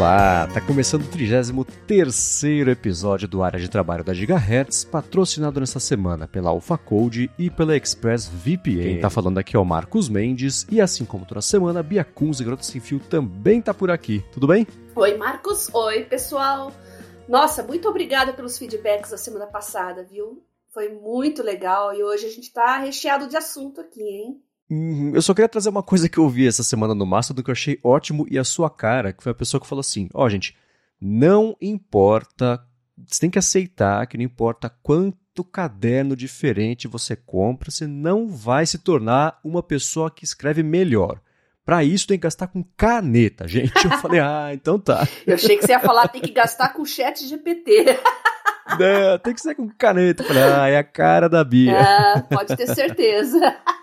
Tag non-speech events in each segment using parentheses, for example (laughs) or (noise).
Olá, tá começando o 33 episódio do Área de Trabalho da Gigahertz, patrocinado nesta semana pela AlphaCode e pela ExpressVPN. Quem tá falando aqui é o Marcos Mendes, e assim como toda semana, a Bia Kunz e Grota Sem Fio também tá por aqui. Tudo bem? Oi, Marcos. Oi, pessoal. Nossa, muito obrigada pelos feedbacks da semana passada, viu? Foi muito legal e hoje a gente tá recheado de assunto aqui, hein? Uhum. Eu só queria trazer uma coisa que eu vi essa semana no Mastodon que eu achei ótimo e a sua cara, que foi a pessoa que falou assim: Ó, oh, gente, não importa, você tem que aceitar que não importa quanto caderno diferente você compra, você não vai se tornar uma pessoa que escreve melhor. Para isso tem que gastar com caneta, gente. Eu falei, ah, (laughs) então tá. Eu achei que você ia falar tem que gastar com chat GPT. Não, tem que ser com caneta. Eu falei, ah, é a cara da Bia. Ah, pode ter certeza. (laughs)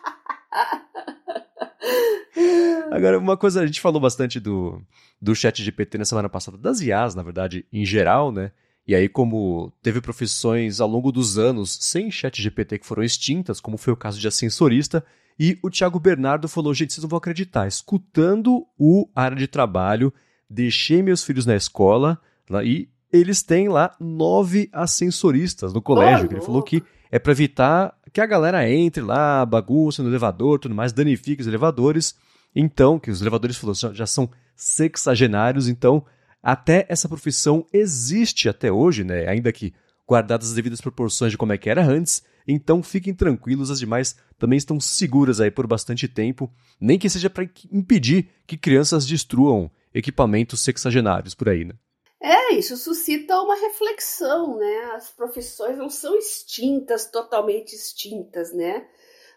(laughs) Agora, uma coisa, a gente falou bastante do, do chat GPT na semana passada, das IAs, na verdade, em geral, né? E aí, como teve profissões ao longo dos anos sem chat GPT que foram extintas, como foi o caso de ascensorista, e o Thiago Bernardo falou: gente, vocês não vão acreditar, escutando o área de trabalho, deixei meus filhos na escola lá, e eles têm lá nove ascensoristas no colégio. Oh, ele falou que é para evitar que a galera entre lá, bagunça no elevador, tudo mais, danifique os elevadores. Então, que os elevadores já são sexagenários, então até essa profissão existe até hoje, né? Ainda que guardadas as devidas proporções de como é que era antes. Então fiquem tranquilos, as demais também estão seguras aí por bastante tempo, nem que seja para impedir que crianças destruam equipamentos sexagenários por aí, né? É, isso suscita uma reflexão, né? As profissões não são extintas, totalmente extintas, né?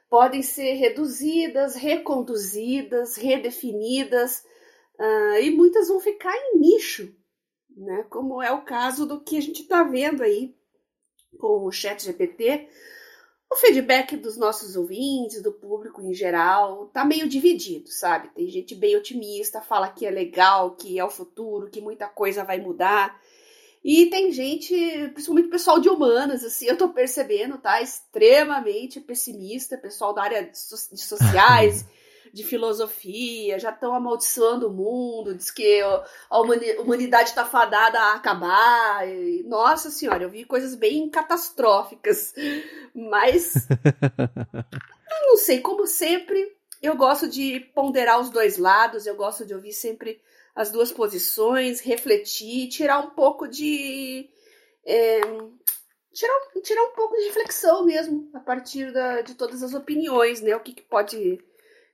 Podem ser reduzidas, reconduzidas, redefinidas, uh, e muitas vão ficar em nicho, né? Como é o caso do que a gente está vendo aí com o Chat GPT, o feedback dos nossos ouvintes, do público em geral, tá meio dividido, sabe? Tem gente bem otimista, fala que é legal, que é o futuro, que muita coisa vai mudar. E tem gente, principalmente pessoal de humanas, assim, eu tô percebendo, tá? Extremamente pessimista, pessoal da área de sociais. (laughs) de filosofia, já estão amaldiçoando o mundo, diz que a humanidade está fadada a acabar. E, nossa senhora, eu vi coisas bem catastróficas. Mas (laughs) eu não sei, como sempre, eu gosto de ponderar os dois lados, eu gosto de ouvir sempre as duas posições, refletir, tirar um pouco de. É, tirar, tirar um pouco de reflexão mesmo a partir da, de todas as opiniões, né? O que, que pode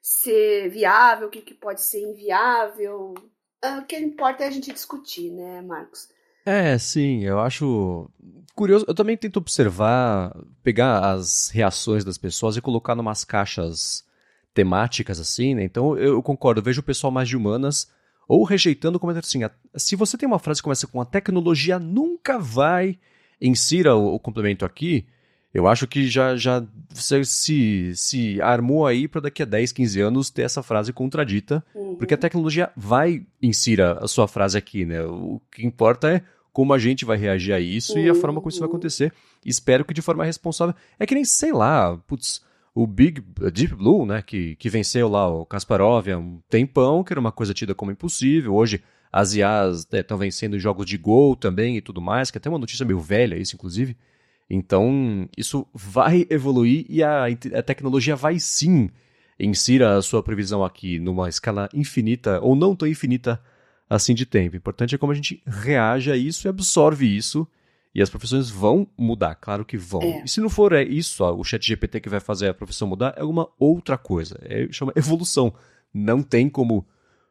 ser viável, o que, que pode ser inviável. Ah, o que importa é a gente discutir, né, Marcos? É, sim, eu acho curioso. Eu também tento observar, pegar as reações das pessoas e colocar numas caixas temáticas assim, né? Então eu concordo, vejo o pessoal mais de humanas ou rejeitando comentário assim: se você tem uma frase que começa com a tecnologia nunca vai, insira o, o complemento aqui, eu acho que já, já você se, se armou aí para daqui a 10, 15 anos ter essa frase contradita, uhum. porque a tecnologia vai insira a sua frase aqui, né? O que importa é como a gente vai reagir a isso uhum. e a forma como isso vai acontecer. Espero que de forma responsável. É que nem, sei lá, putz, o Big Deep Blue, né, que, que venceu lá o Kasparov há um tempão, que era uma coisa tida como impossível. Hoje as IAs estão né, vencendo jogos de gol também e tudo mais, que é até uma notícia meio velha isso, inclusive. Então, isso vai evoluir e a, a tecnologia vai sim insira a sua previsão aqui numa escala infinita ou não tão infinita assim de tempo. O importante é como a gente reage a isso e absorve isso. E as profissões vão mudar, claro que vão. É. E se não for é isso, ó, o chat GPT que vai fazer a profissão mudar, é alguma outra coisa. É, chama evolução. Não tem como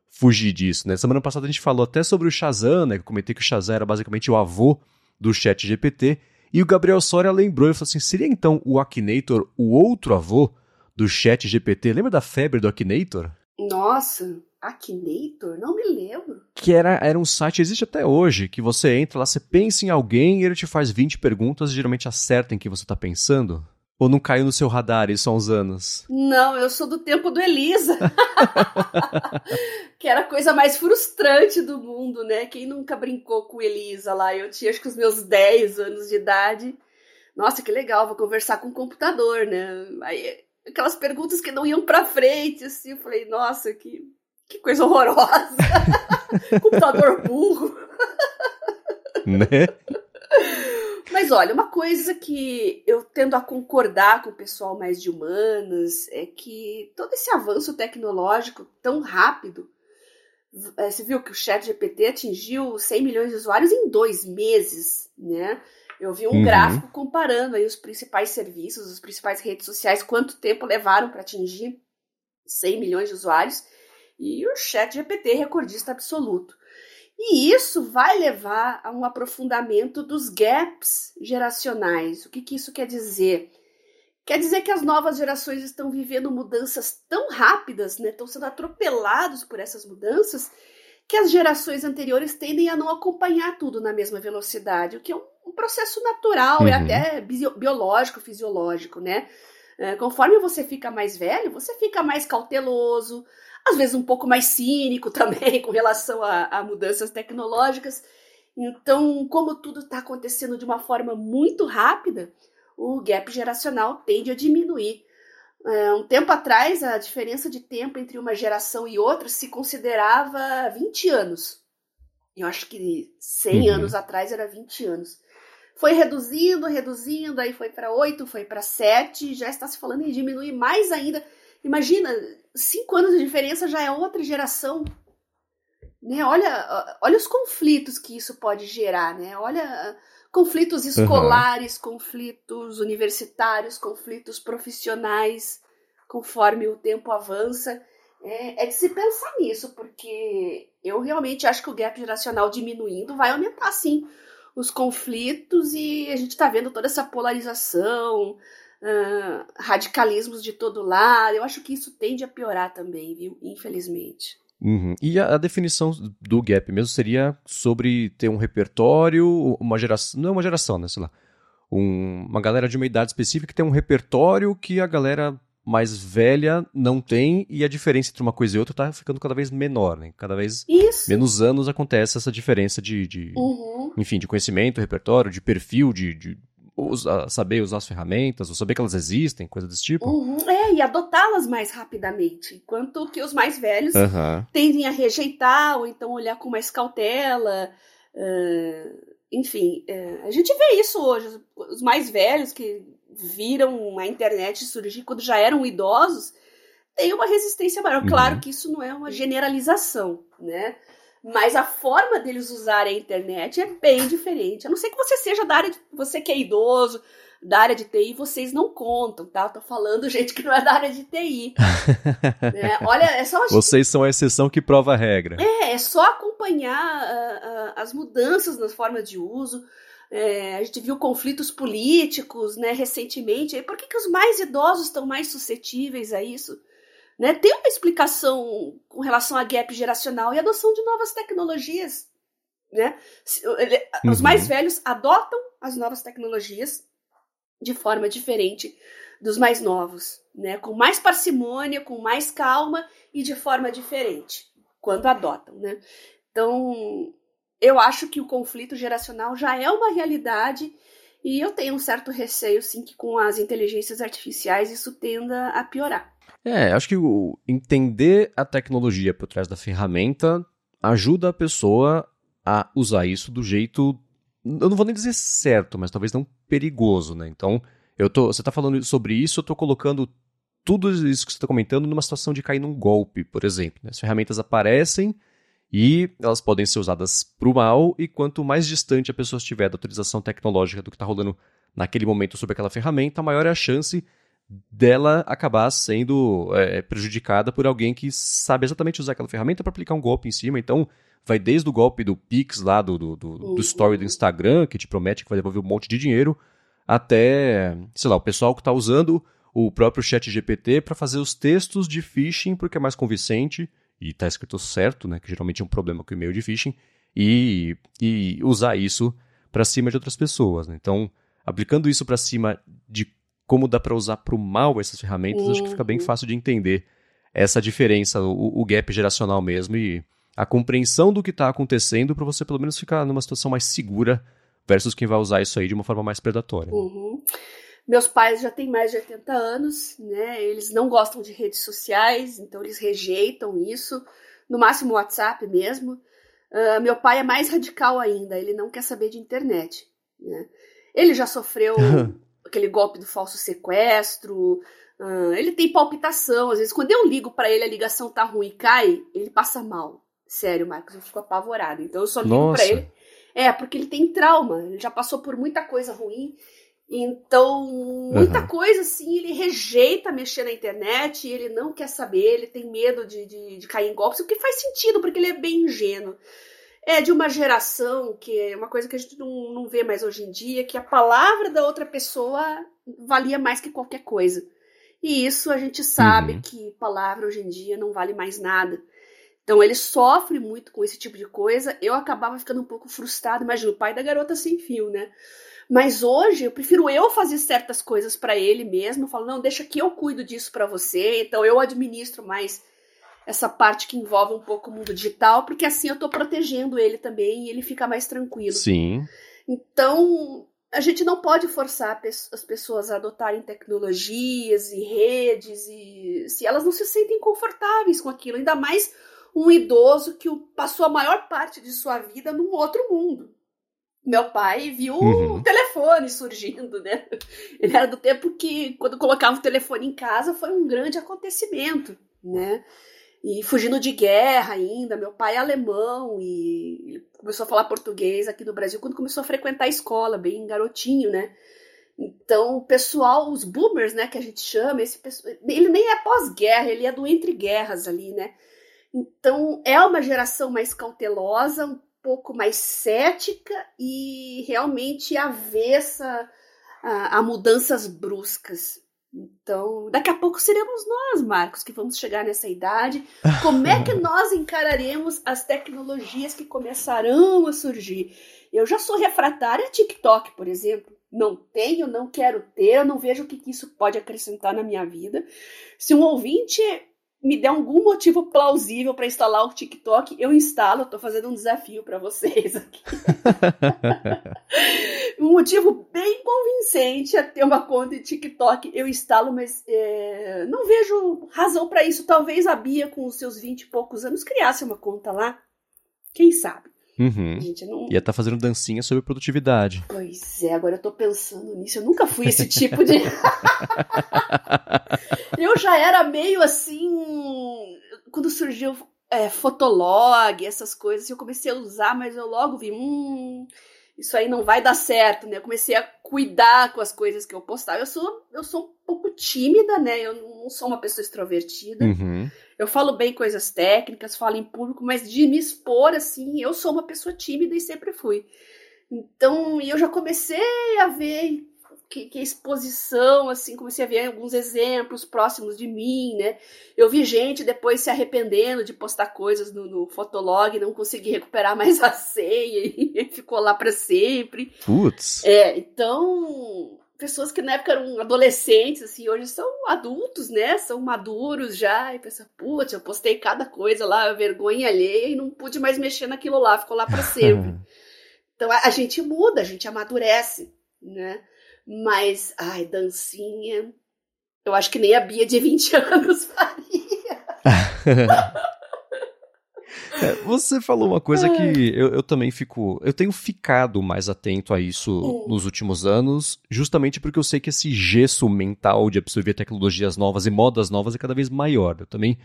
fugir disso, né? Semana passada a gente falou até sobre o Shazam, né? Eu comentei que o Shazam era basicamente o avô do chat GPT. E o Gabriel Soria lembrou e falou assim: seria então o Akinator o outro avô do chat GPT? Lembra da febre do Akinator? Nossa, Akinator? Não me lembro. Que era, era um site, existe até hoje, que você entra lá, você pensa em alguém e ele te faz 20 perguntas e geralmente acerta em que você está pensando. Ou não caiu no seu radar isso há uns anos? Não, eu sou do tempo do Elisa. (laughs) que era a coisa mais frustrante do mundo, né? Quem nunca brincou com Elisa lá? Eu tinha acho que os meus 10 anos de idade. Nossa, que legal, vou conversar com o computador, né? Aí, aquelas perguntas que não iam pra frente, assim, eu falei, nossa, que, Que coisa horrorosa! (laughs) Computador burro. (laughs) né? Mas olha, uma coisa que eu tendo a concordar com o pessoal mais de humanas é que todo esse avanço tecnológico tão rápido. É, você viu que o chat GPT atingiu 100 milhões de usuários em dois meses, né? Eu vi um uhum. gráfico comparando aí os principais serviços, as principais redes sociais, quanto tempo levaram para atingir 100 milhões de usuários, e o chat GPT recordista absoluto. E isso vai levar a um aprofundamento dos gaps geracionais. O que, que isso quer dizer? Quer dizer que as novas gerações estão vivendo mudanças tão rápidas, né? estão sendo atropelados por essas mudanças, que as gerações anteriores tendem a não acompanhar tudo na mesma velocidade, o que é um processo natural uhum. e até biológico, fisiológico, né? É, conforme você fica mais velho, você fica mais cauteloso, às vezes um pouco mais cínico (laughs) também com relação a, a mudanças tecnológicas. Então, como tudo está acontecendo de uma forma muito rápida, o gap geracional tende a diminuir. É, um tempo atrás, a diferença de tempo entre uma geração e outra se considerava 20 anos. Eu acho que 100 uhum. anos atrás era 20 anos. Foi reduzindo, reduzindo, aí foi para 8, foi para 7, já está se falando em diminuir mais ainda. Imagina, cinco anos de diferença já é outra geração. Né? Olha, olha os conflitos que isso pode gerar, né? Olha conflitos escolares, uhum. conflitos universitários, conflitos profissionais, conforme o tempo avança. É, é, de se pensar nisso, porque eu realmente acho que o gap geracional diminuindo vai aumentar, sim, os conflitos e a gente está vendo toda essa polarização, uh, radicalismos de todo lado. Eu acho que isso tende a piorar também, viu? Infelizmente. Uhum. E a, a, definição do gap mesmo seria sobre ter um repertório, uma geração. Não é uma geração, né? Sei lá. Um, uma galera de uma idade específica que tem um repertório que a galera mais velha não tem, e a diferença entre uma coisa e outra está ficando cada vez menor, né? Cada vez Isso. menos anos acontece essa diferença de, de uhum. enfim, de conhecimento, repertório, de perfil, de, de usar, saber usar as ferramentas, ou saber que elas existem, coisa desse tipo. Uhum. É, e adotá-las mais rapidamente. Enquanto que os mais velhos uhum. tendem a rejeitar, ou então olhar com mais cautela. Uh, enfim, uh, a gente vê isso hoje. Os mais velhos que viram a internet surgir quando já eram idosos têm uma resistência maior. Uhum. Claro que isso não é uma generalização, né? Mas a forma deles usarem a internet é bem diferente. A não ser que você seja da área de. Você que é idoso, da área de TI, vocês não contam, tá? Eu tô falando (laughs) gente que não é da área de TI. (laughs) é, olha, é só. Vocês são a exceção que prova a regra. É, é só acompanhar uh, uh, as mudanças nas formas de uso. É, a gente viu conflitos políticos né, recentemente. Por que, que os mais idosos estão mais suscetíveis a isso? Né? Tem uma explicação com relação a gap geracional e adoção de novas tecnologias. Né? Os uhum. mais velhos adotam as novas tecnologias de forma diferente dos mais novos, né? com mais parcimônia, com mais calma e de forma diferente, quando adotam. Né? Então, eu acho que o conflito geracional já é uma realidade e eu tenho um certo receio, sim, que com as inteligências artificiais isso tenda a piorar. É, acho que o entender a tecnologia por trás da ferramenta ajuda a pessoa a usar isso do jeito, eu não vou nem dizer certo, mas talvez não perigoso, né? Então, eu tô, você está falando sobre isso, eu estou colocando tudo isso que você está comentando numa situação de cair num golpe, por exemplo. Né? As ferramentas aparecem e elas podem ser usadas para o mal, e quanto mais distante a pessoa estiver da utilização tecnológica do que está rolando naquele momento sobre aquela ferramenta, maior é a chance dela acabar sendo é, prejudicada por alguém que sabe exatamente usar aquela ferramenta para aplicar um golpe em cima. Então, vai desde o golpe do Pix lá, do, do, do, do story do Instagram, que te promete que vai devolver um monte de dinheiro, até, sei lá, o pessoal que está usando o próprio chat GPT para fazer os textos de phishing, porque é mais convincente, e está escrito certo, né, que geralmente é um problema com o e-mail de phishing, e, e usar isso para cima de outras pessoas. Né? Então, aplicando isso para cima de como dá para usar para o mal essas ferramentas, acho que fica bem uhum. fácil de entender essa diferença, o, o gap geracional mesmo e a compreensão do que está acontecendo para você pelo menos ficar numa situação mais segura versus quem vai usar isso aí de uma forma mais predatória. Uhum. Meus pais já têm mais de 80 anos, né? Eles não gostam de redes sociais, então eles rejeitam isso. no máximo WhatsApp mesmo. Uh, meu pai é mais radical ainda, ele não quer saber de internet. Né? Ele já sofreu (laughs) aquele golpe do falso sequestro, uh, ele tem palpitação. Às vezes, quando eu ligo para ele, a ligação tá ruim e cai, ele passa mal. Sério, Marcos, eu fico apavorado. Então eu só ligo para ele. É, porque ele tem trauma, ele já passou por muita coisa ruim. Então, muita uhum. coisa assim, ele rejeita mexer na internet, ele não quer saber, ele tem medo de, de, de, cair em golpes, o que faz sentido, porque ele é bem ingênuo. É de uma geração que é uma coisa que a gente não, não vê mais hoje em dia, que a palavra da outra pessoa valia mais que qualquer coisa. E isso a gente sabe uhum. que palavra hoje em dia não vale mais nada. Então ele sofre muito com esse tipo de coisa. Eu acabava ficando um pouco frustrado. Imagina, o pai da garota sem fio, né? Mas hoje eu prefiro eu fazer certas coisas para ele mesmo. Eu falo, não, deixa que eu cuido disso para você. Então eu administro mais essa parte que envolve um pouco o mundo digital, porque assim eu tô protegendo ele também e ele fica mais tranquilo. Sim. Então, a gente não pode forçar as pessoas a adotarem tecnologias e redes e se elas não se sentem confortáveis com aquilo, ainda mais um idoso que passou a maior parte de sua vida num outro mundo. Meu pai viu uhum. o telefone surgindo, né? Ele era do tempo que, quando colocava o telefone em casa, foi um grande acontecimento, né? E fugindo de guerra ainda. Meu pai é alemão e começou a falar português aqui no Brasil quando começou a frequentar a escola, bem garotinho, né? Então, o pessoal, os boomers, né, que a gente chama, esse ele nem é pós-guerra, ele é do entre guerras ali, né? Então, é uma geração mais cautelosa, um pouco mais cética e realmente avessa a, a mudanças bruscas. Então, daqui a pouco seremos nós, Marcos, que vamos chegar nessa idade. (laughs) Como é que nós encararemos as tecnologias que começarão a surgir? Eu já sou refratária a TikTok, por exemplo. Não tenho, não quero ter, eu não vejo o que isso pode acrescentar na minha vida. Se um ouvinte me der algum motivo plausível para instalar o TikTok, eu instalo. Tô fazendo um desafio para vocês aqui. (laughs) um motivo bem convincente é ter uma conta de TikTok. Eu instalo, mas é, não vejo razão para isso. Talvez a Bia, com os seus 20 e poucos anos, criasse uma conta lá. Quem sabe? Uhum. Gente, não... Ia estar tá fazendo dancinha sobre produtividade. Pois é, agora eu tô pensando nisso. Eu nunca fui esse tipo de. (laughs) eu já era meio assim. Quando surgiu é, Fotolog, essas coisas, eu comecei a usar, mas eu logo vi. Hum, isso aí não vai dar certo, né? Eu comecei a cuidar com as coisas que eu postava. Eu sou, eu sou um pouco tímida, né? Eu não sou uma pessoa extrovertida. Uhum. Eu falo bem coisas técnicas, falo em público, mas de me expor assim, eu sou uma pessoa tímida e sempre fui. Então, eu já comecei a ver que, que exposição, assim, comecei a ver alguns exemplos próximos de mim, né? Eu vi gente depois se arrependendo de postar coisas no, no Fotolog, não consegui recuperar mais a senha e (laughs) ficou lá para sempre. Putz. É, então pessoas que na época eram adolescentes, assim, hoje são adultos, né? São maduros já. E pensa, putz, eu postei cada coisa lá, vergonha alheia, e não pude mais mexer naquilo lá, ficou lá para (laughs) sempre. então a, a, gente muda, a gente amadurece, né? Mas, ai, dancinha. Eu acho que nem a Bia de 20 (laughs) anos faria. (laughs) Você falou uma coisa que eu, eu, também fico. Eu tenho ficado mais atento a isso uh. nos últimos anos, justamente porque eu sei que esse gesso mental de absorver tecnologias novas e modas novas é cada vez maior. Eu também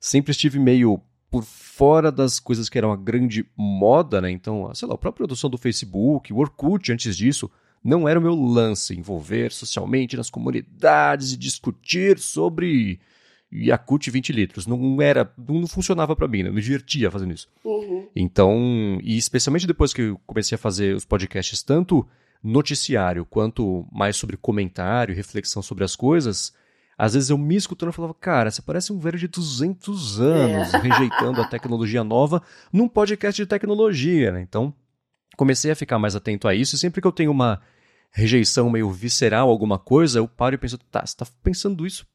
sempre estive meio por fora das coisas que eram a grande moda, né? Então, sei lá, a própria produção do Facebook, o Orkut antes disso, não era o meu lance envolver socialmente nas comunidades e discutir sobre Yakult 20 litros. Não era, não funcionava para mim, né? Eu me divertia fazendo isso. Uhum. Então, e especialmente depois que eu comecei a fazer os podcasts, tanto noticiário quanto mais sobre comentário, reflexão sobre as coisas, às vezes eu me escutando e falava, cara, você parece um velho de 200 anos é. rejeitando a tecnologia nova num podcast de tecnologia, né? Então, comecei a ficar mais atento a isso e sempre que eu tenho uma rejeição meio visceral alguma coisa, eu paro e penso, tá, você tá pensando isso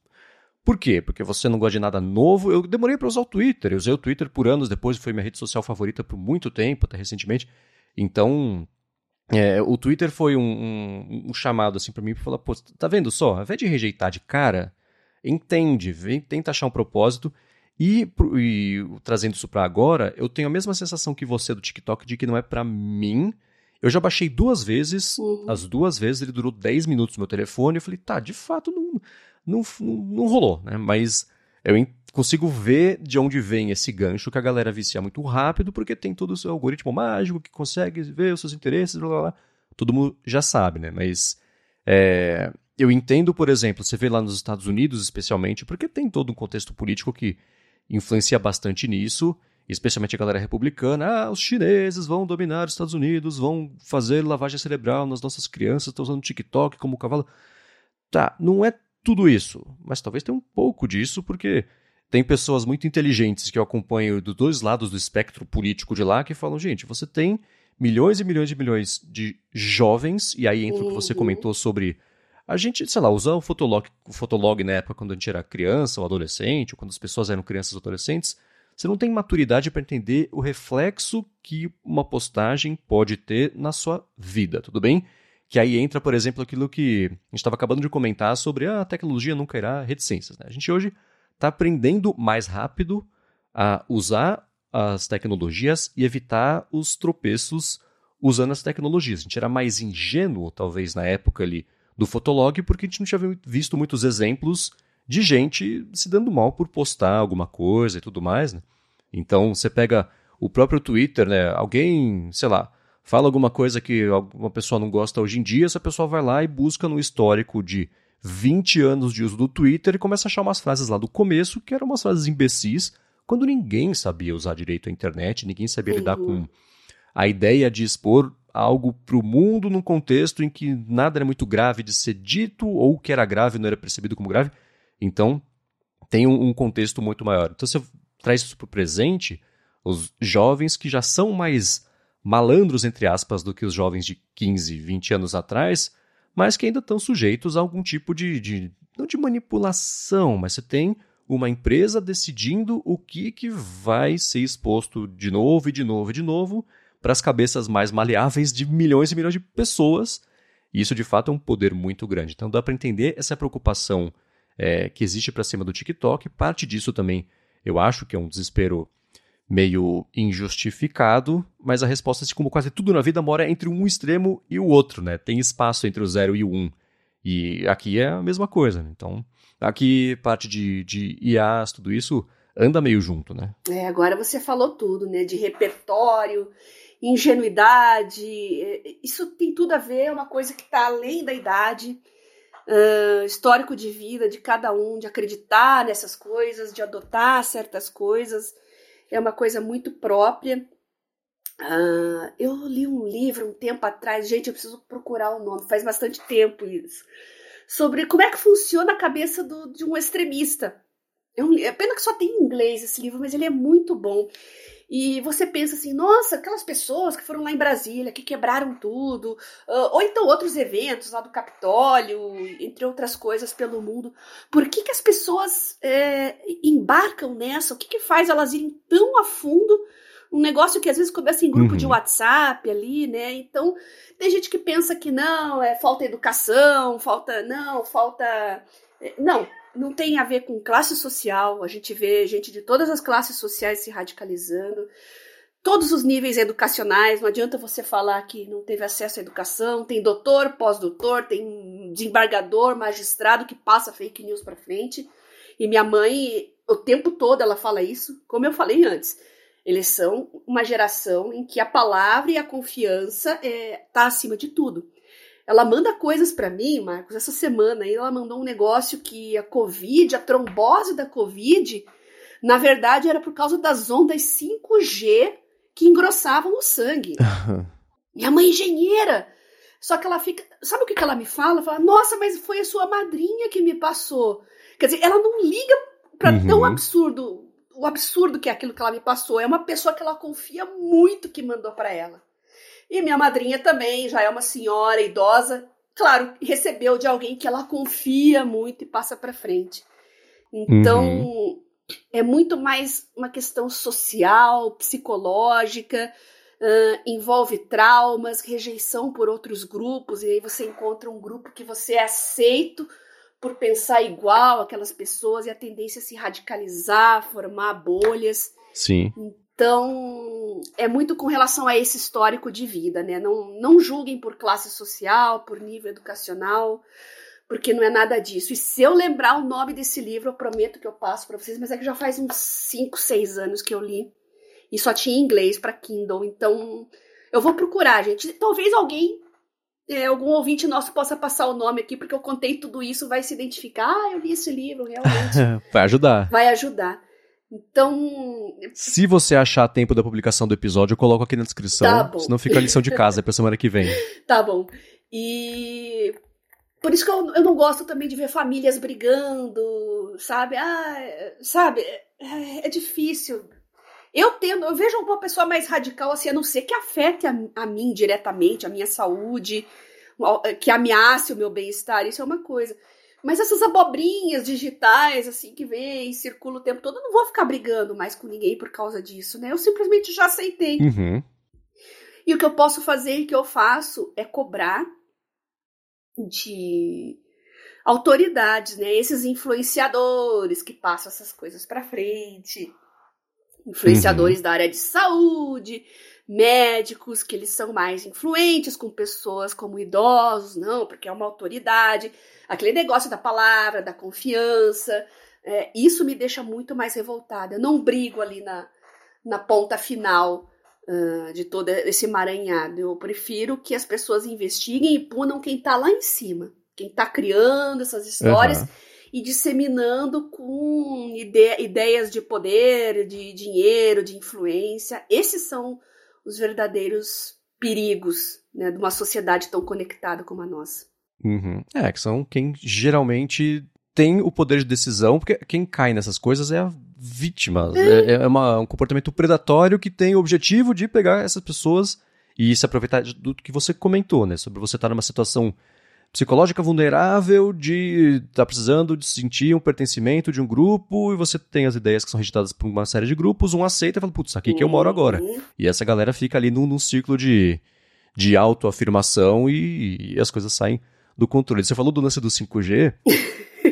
por quê? Porque você não gosta de nada novo. Eu demorei para usar o Twitter. Eu usei o Twitter por anos depois, foi minha rede social favorita por muito tempo, até recentemente. Então, é, o Twitter foi um, um, um chamado assim para mim para falar: pô, tá vendo só? Ao invés de rejeitar de cara, entende, vem, tenta achar um propósito. E, e trazendo isso para agora, eu tenho a mesma sensação que você do TikTok de que não é para mim. Eu já baixei duas vezes, uhum. as duas vezes ele durou 10 minutos no meu telefone. Eu falei, tá, de fato não, não, não, não rolou, né? Mas eu consigo ver de onde vem esse gancho que a galera vicia muito rápido, porque tem todo o seu algoritmo mágico que consegue ver os seus interesses, blá blá blá. Todo mundo já sabe, né? Mas é, eu entendo, por exemplo, você vê lá nos Estados Unidos, especialmente, porque tem todo um contexto político que influencia bastante nisso, especialmente a galera republicana. Ah, os chineses vão dominar os Estados Unidos, vão fazer lavagem cerebral nas nossas crianças, estão usando TikTok como cavalo. Tá, não é tudo isso, mas talvez tenha um pouco disso, porque tem pessoas muito inteligentes que eu acompanho dos dois lados do espectro político de lá que falam, gente, você tem milhões e milhões de milhões de jovens, e aí entra uhum. o que você uhum. comentou sobre a gente, sei lá, usar o Fotolog, o Fotolog na época quando a gente era criança ou adolescente, ou quando as pessoas eram crianças ou adolescentes, você não tem maturidade para entender o reflexo que uma postagem pode ter na sua vida, tudo bem? Que aí entra, por exemplo, aquilo que a gente estava acabando de comentar sobre ah, a tecnologia nunca irá reticências. Né? A gente hoje está aprendendo mais rápido a usar as tecnologias e evitar os tropeços usando as tecnologias. A gente era mais ingênuo, talvez, na época ali do Fotolog, porque a gente não tinha visto muitos exemplos de gente se dando mal por postar alguma coisa e tudo mais, né? Então, você pega o próprio Twitter, né? Alguém, sei lá, fala alguma coisa que uma pessoa não gosta hoje em dia, essa pessoa vai lá e busca no histórico de 20 anos de uso do Twitter e começa a achar umas frases lá do começo que eram umas frases imbecis, quando ninguém sabia usar direito a internet, ninguém sabia uhum. lidar com a ideia de expor algo para o mundo num contexto em que nada era muito grave de ser dito ou o que era grave não era percebido como grave. Então, tem um, um contexto muito maior. Então, você traz isso para o presente, os jovens que já são mais malandros, entre aspas, do que os jovens de 15, 20 anos atrás, mas que ainda estão sujeitos a algum tipo de, de não de manipulação, mas você tem uma empresa decidindo o que, que vai ser exposto de novo e de novo e de novo, para as cabeças mais maleáveis de milhões e milhões de pessoas. E isso, de fato, é um poder muito grande. Então, dá para entender essa preocupação é, que existe para cima do TikTok. Parte disso também, eu acho que é um desespero meio injustificado, mas a resposta, assim como quase tudo na vida, mora entre um extremo e o outro, né? Tem espaço entre o zero e o um. E aqui é a mesma coisa. Né? Então, aqui parte de, de IAs, tudo isso anda meio junto, né? É, agora você falou tudo, né? De repertório, ingenuidade, é, isso tem tudo a ver, é uma coisa que está além da idade, uh, histórico de vida de cada um, de acreditar nessas coisas, de adotar certas coisas, é uma coisa muito própria. Uh, eu li um livro um tempo atrás, gente, eu preciso procurar o nome, faz bastante tempo isso, sobre como é que funciona a cabeça do, de um extremista. É, um, é pena que só tem em inglês esse livro, mas ele é muito bom. E você pensa assim, nossa, aquelas pessoas que foram lá em Brasília, que quebraram tudo, ou então outros eventos lá do Capitólio, entre outras coisas pelo mundo. Por que, que as pessoas é, embarcam nessa? O que, que faz elas irem tão a fundo? Um negócio que às vezes começa em grupo uhum. de WhatsApp ali, né? Então, tem gente que pensa que não, é falta educação, falta. Não, falta. É, não, não tem a ver com classe social, a gente vê gente de todas as classes sociais se radicalizando, todos os níveis educacionais, não adianta você falar que não teve acesso à educação, tem doutor, pós-doutor, tem desembargador, magistrado que passa fake news para frente. E minha mãe, o tempo todo ela fala isso, como eu falei antes. Eles são uma geração em que a palavra e a confiança está é, tá acima de tudo. Ela manda coisas para mim, Marcos. Essa semana aí ela mandou um negócio que a Covid, a trombose da Covid, na verdade era por causa das ondas 5G que engrossavam o sangue. (laughs) Minha mãe é engenheira. Só que ela fica. Sabe o que, que ela me fala? Fala, nossa, mas foi a sua madrinha que me passou. Quer dizer, ela não liga para uhum. tão absurdo, o absurdo que é aquilo que ela me passou. É uma pessoa que ela confia muito que mandou para ela. E minha madrinha também já é uma senhora idosa, claro, recebeu de alguém que ela confia muito e passa para frente. Então, uhum. é muito mais uma questão social, psicológica, uh, envolve traumas, rejeição por outros grupos, e aí você encontra um grupo que você é aceito por pensar igual aquelas pessoas e a tendência a se radicalizar, formar bolhas. Sim. Então, é muito com relação a esse histórico de vida, né? Não, não julguem por classe social, por nível educacional, porque não é nada disso. E se eu lembrar o nome desse livro, eu prometo que eu passo para vocês, mas é que já faz uns 5, 6 anos que eu li. E só tinha em inglês para Kindle, então eu vou procurar, gente. Talvez alguém é, algum ouvinte nosso possa passar o nome aqui, porque eu contei tudo isso, vai se identificar. Ah, eu li esse livro, realmente. (laughs) vai ajudar. Vai ajudar. Então. Se você achar tempo da publicação do episódio, eu coloco aqui na descrição. Tá bom. Senão fica a lição de casa pra semana que vem. (laughs) tá bom. E. Por isso que eu, eu não gosto também de ver famílias brigando, sabe? Ah, sabe? É, é difícil. Eu tendo, eu vejo uma pessoa mais radical assim, a não ser que afete a, a mim diretamente, a minha saúde, que ameace o meu bem-estar, isso é uma coisa. Mas essas abobrinhas digitais, assim, que vem circulam o tempo todo, eu não vou ficar brigando mais com ninguém por causa disso, né? Eu simplesmente já aceitei. Uhum. E o que eu posso fazer e que eu faço é cobrar de autoridades, né? Esses influenciadores que passam essas coisas para frente, influenciadores uhum. da área de saúde, médicos, que eles são mais influentes com pessoas como idosos, não, porque é uma autoridade, aquele negócio da palavra, da confiança, é, isso me deixa muito mais revoltada. Eu não brigo ali na, na ponta final uh, de todo esse emaranhado. Eu prefiro que as pessoas investiguem e punam quem está lá em cima, quem está criando essas histórias. Uhum e disseminando com ide ideias de poder, de dinheiro, de influência. Esses são os verdadeiros perigos né, de uma sociedade tão conectada como a nossa. Uhum. É, que são quem geralmente tem o poder de decisão, porque quem cai nessas coisas é a vítima. É, é, é uma, um comportamento predatório que tem o objetivo de pegar essas pessoas e se aproveitar do que você comentou, né? Sobre você estar numa situação psicológica vulnerável de estar tá precisando de sentir um pertencimento de um grupo e você tem as ideias que são rejeitadas por uma série de grupos, um aceita e fala, putz, aqui que eu moro agora. Uhum. E essa galera fica ali num, num ciclo de, de autoafirmação e, e as coisas saem do controle. Você falou do lance do 5G,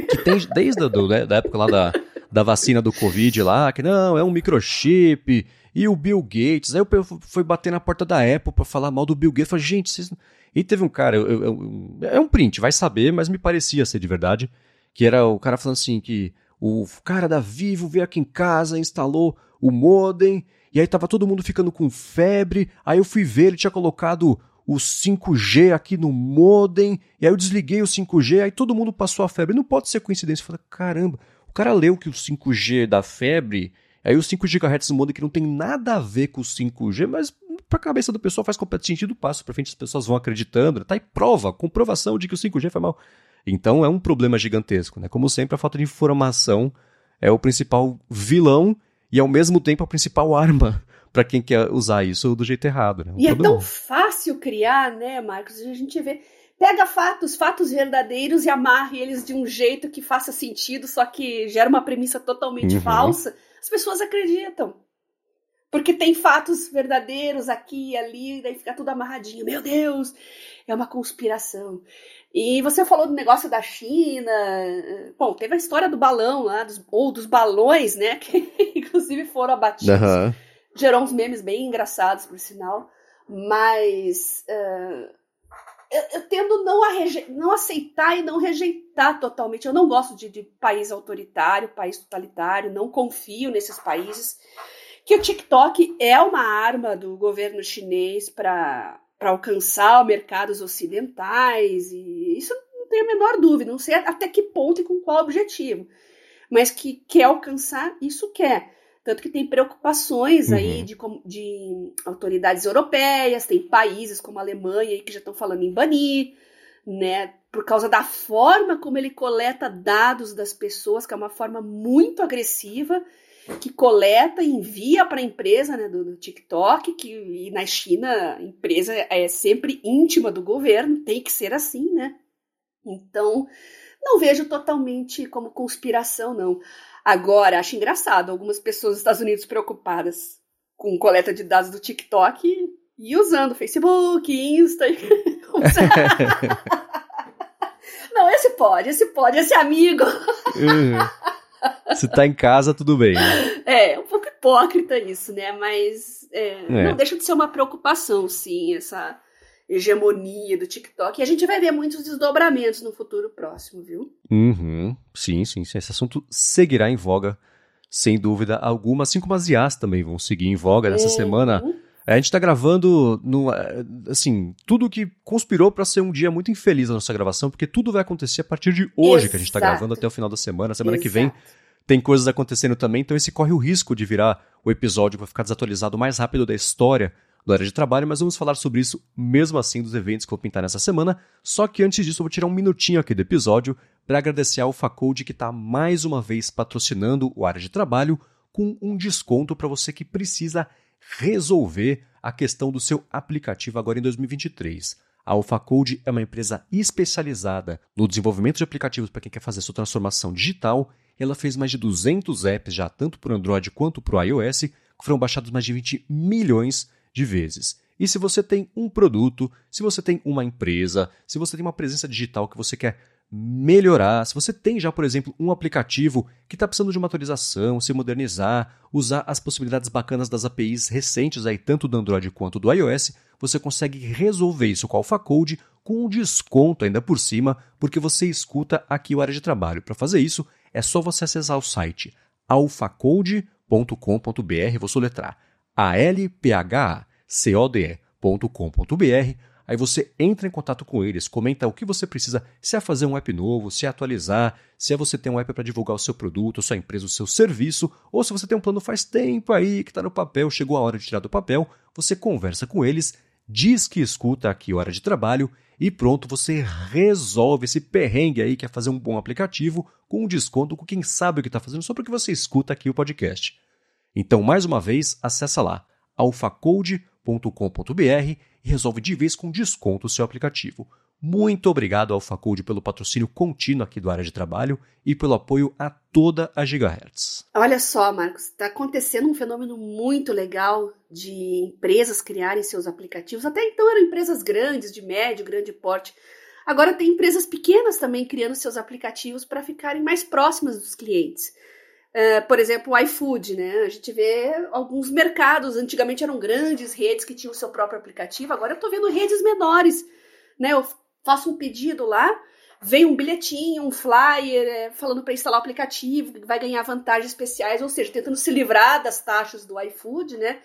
que tem desde a do, né, da época lá da, da vacina do Covid lá, que não, é um microchip, e o Bill Gates. Aí eu fui bater na porta da Apple para falar mal do Bill Gates. Eu falei, gente, vocês e teve um cara, eu, eu, é um print, vai saber, mas me parecia ser de verdade, que era o cara falando assim que o cara da Vivo veio aqui em casa, instalou o modem, e aí tava todo mundo ficando com febre, aí eu fui ver, ele tinha colocado o 5G aqui no modem, e aí eu desliguei o 5G, aí todo mundo passou a febre. Não pode ser coincidência. Eu falei, caramba, o cara leu que o 5G da febre, aí os 5 GHz no modem que não tem nada a ver com o 5G, mas para a cabeça do pessoal faz completo sentido, passo para frente, as pessoas vão acreditando, tá aí prova, comprovação de que o 5G foi mal. Então é um problema gigantesco, né? Como sempre, a falta de informação é o principal vilão e ao mesmo tempo a principal arma (laughs) para quem quer usar isso do jeito errado. Né? Um e é tão fácil criar, né, Marcos? A gente vê. Pega fatos, fatos verdadeiros e amarre eles de um jeito que faça sentido, só que gera uma premissa totalmente uhum. falsa. As pessoas acreditam. Porque tem fatos verdadeiros aqui e ali, daí fica tudo amarradinho. Meu Deus, é uma conspiração. E você falou do negócio da China. Bom, teve a história do balão lá, dos, ou dos balões, né? (laughs) Que inclusive foram abatidos. Uhum. Gerou uns memes bem engraçados, por sinal. Mas uh, eu, eu, tendo não, a não aceitar e não rejeitar totalmente. Eu não gosto de, de país autoritário, país totalitário, não confio nesses países que o TikTok é uma arma do governo chinês para alcançar mercados ocidentais, e isso não tenho a menor dúvida, não sei até que ponto e com qual objetivo, mas que quer alcançar, isso quer. Tanto que tem preocupações uhum. aí de, de autoridades europeias, tem países como a Alemanha que já estão falando em banir, né? Por causa da forma como ele coleta dados das pessoas, que é uma forma muito agressiva que coleta e envia para a empresa né, do, do, TikTok, que e na China a empresa é sempre íntima do governo, tem que ser assim, né? Então, não vejo totalmente como conspiração, não. Agora, acho engraçado algumas pessoas dos Estados Unidos preocupadas com coleta de dados do TikTok e usando Facebook, Insta. (laughs) não, esse pode, esse pode, esse amigo. Uhum. Se tá em casa, tudo bem. Né? É, um pouco hipócrita isso, né? Mas é, é. não deixa de ser uma preocupação, sim, essa hegemonia do TikTok. E a gente vai ver muitos desdobramentos no futuro próximo, viu? Uhum. Sim, sim, sim. Esse assunto seguirá em voga, sem dúvida alguma, assim como as IAs também vão seguir em voga nessa uhum. semana. A gente está gravando, no, assim, tudo que conspirou para ser um dia muito infeliz a nossa gravação, porque tudo vai acontecer a partir de hoje Exato. que a gente está gravando até o final da semana. Semana Exato. que vem tem coisas acontecendo também, então esse corre o risco de virar o episódio que vai ficar desatualizado mais rápido da história do área de trabalho, mas vamos falar sobre isso mesmo assim dos eventos que eu vou pintar nessa semana. Só que antes disso, eu vou tirar um minutinho aqui do episódio para agradecer ao Facode que está mais uma vez patrocinando o área de trabalho com um desconto para você que precisa resolver a questão do seu aplicativo agora em 2023. A AlphaCode é uma empresa especializada no desenvolvimento de aplicativos para quem quer fazer sua transformação digital. Ela fez mais de 200 apps já tanto para o Android quanto para o iOS, que foram baixados mais de 20 milhões de vezes. E se você tem um produto, se você tem uma empresa, se você tem uma presença digital que você quer melhorar, se você tem já, por exemplo, um aplicativo que está precisando de uma atualização, se modernizar, usar as possibilidades bacanas das APIs recentes aí, tanto do Android quanto do iOS, você consegue resolver isso com a AlphaCode com um desconto ainda por cima, porque você escuta aqui o área de trabalho. Para fazer isso, é só você acessar o site alphacode.com.br, vou soletrar alphacode.com.br. Aí você entra em contato com eles, comenta o que você precisa, se é fazer um app novo, se é atualizar, se é você ter um app para divulgar o seu produto, a sua empresa, o seu serviço, ou se você tem um plano faz tempo aí que está no papel, chegou a hora de tirar do papel, você conversa com eles, diz que escuta aqui hora de trabalho e pronto, você resolve esse perrengue aí que é fazer um bom aplicativo com um desconto com quem sabe o que está fazendo só porque você escuta aqui o podcast. Então, mais uma vez, acessa lá alfacode.com.br e resolve de vez com desconto o seu aplicativo. Muito obrigado AlphaCode pelo patrocínio contínuo aqui do área de trabalho e pelo apoio a toda a Gigahertz. Olha só, Marcos, está acontecendo um fenômeno muito legal de empresas criarem seus aplicativos. Até então eram empresas grandes, de médio, grande porte. Agora tem empresas pequenas também criando seus aplicativos para ficarem mais próximas dos clientes. Uh, por exemplo, o iFood, né? A gente vê alguns mercados, antigamente eram grandes redes que tinham o seu próprio aplicativo, agora eu estou vendo redes menores, né? Eu faço um pedido lá, vem um bilhetinho, um flyer, é, falando para instalar o aplicativo, que vai ganhar vantagens especiais, ou seja, tentando se livrar das taxas do iFood, né?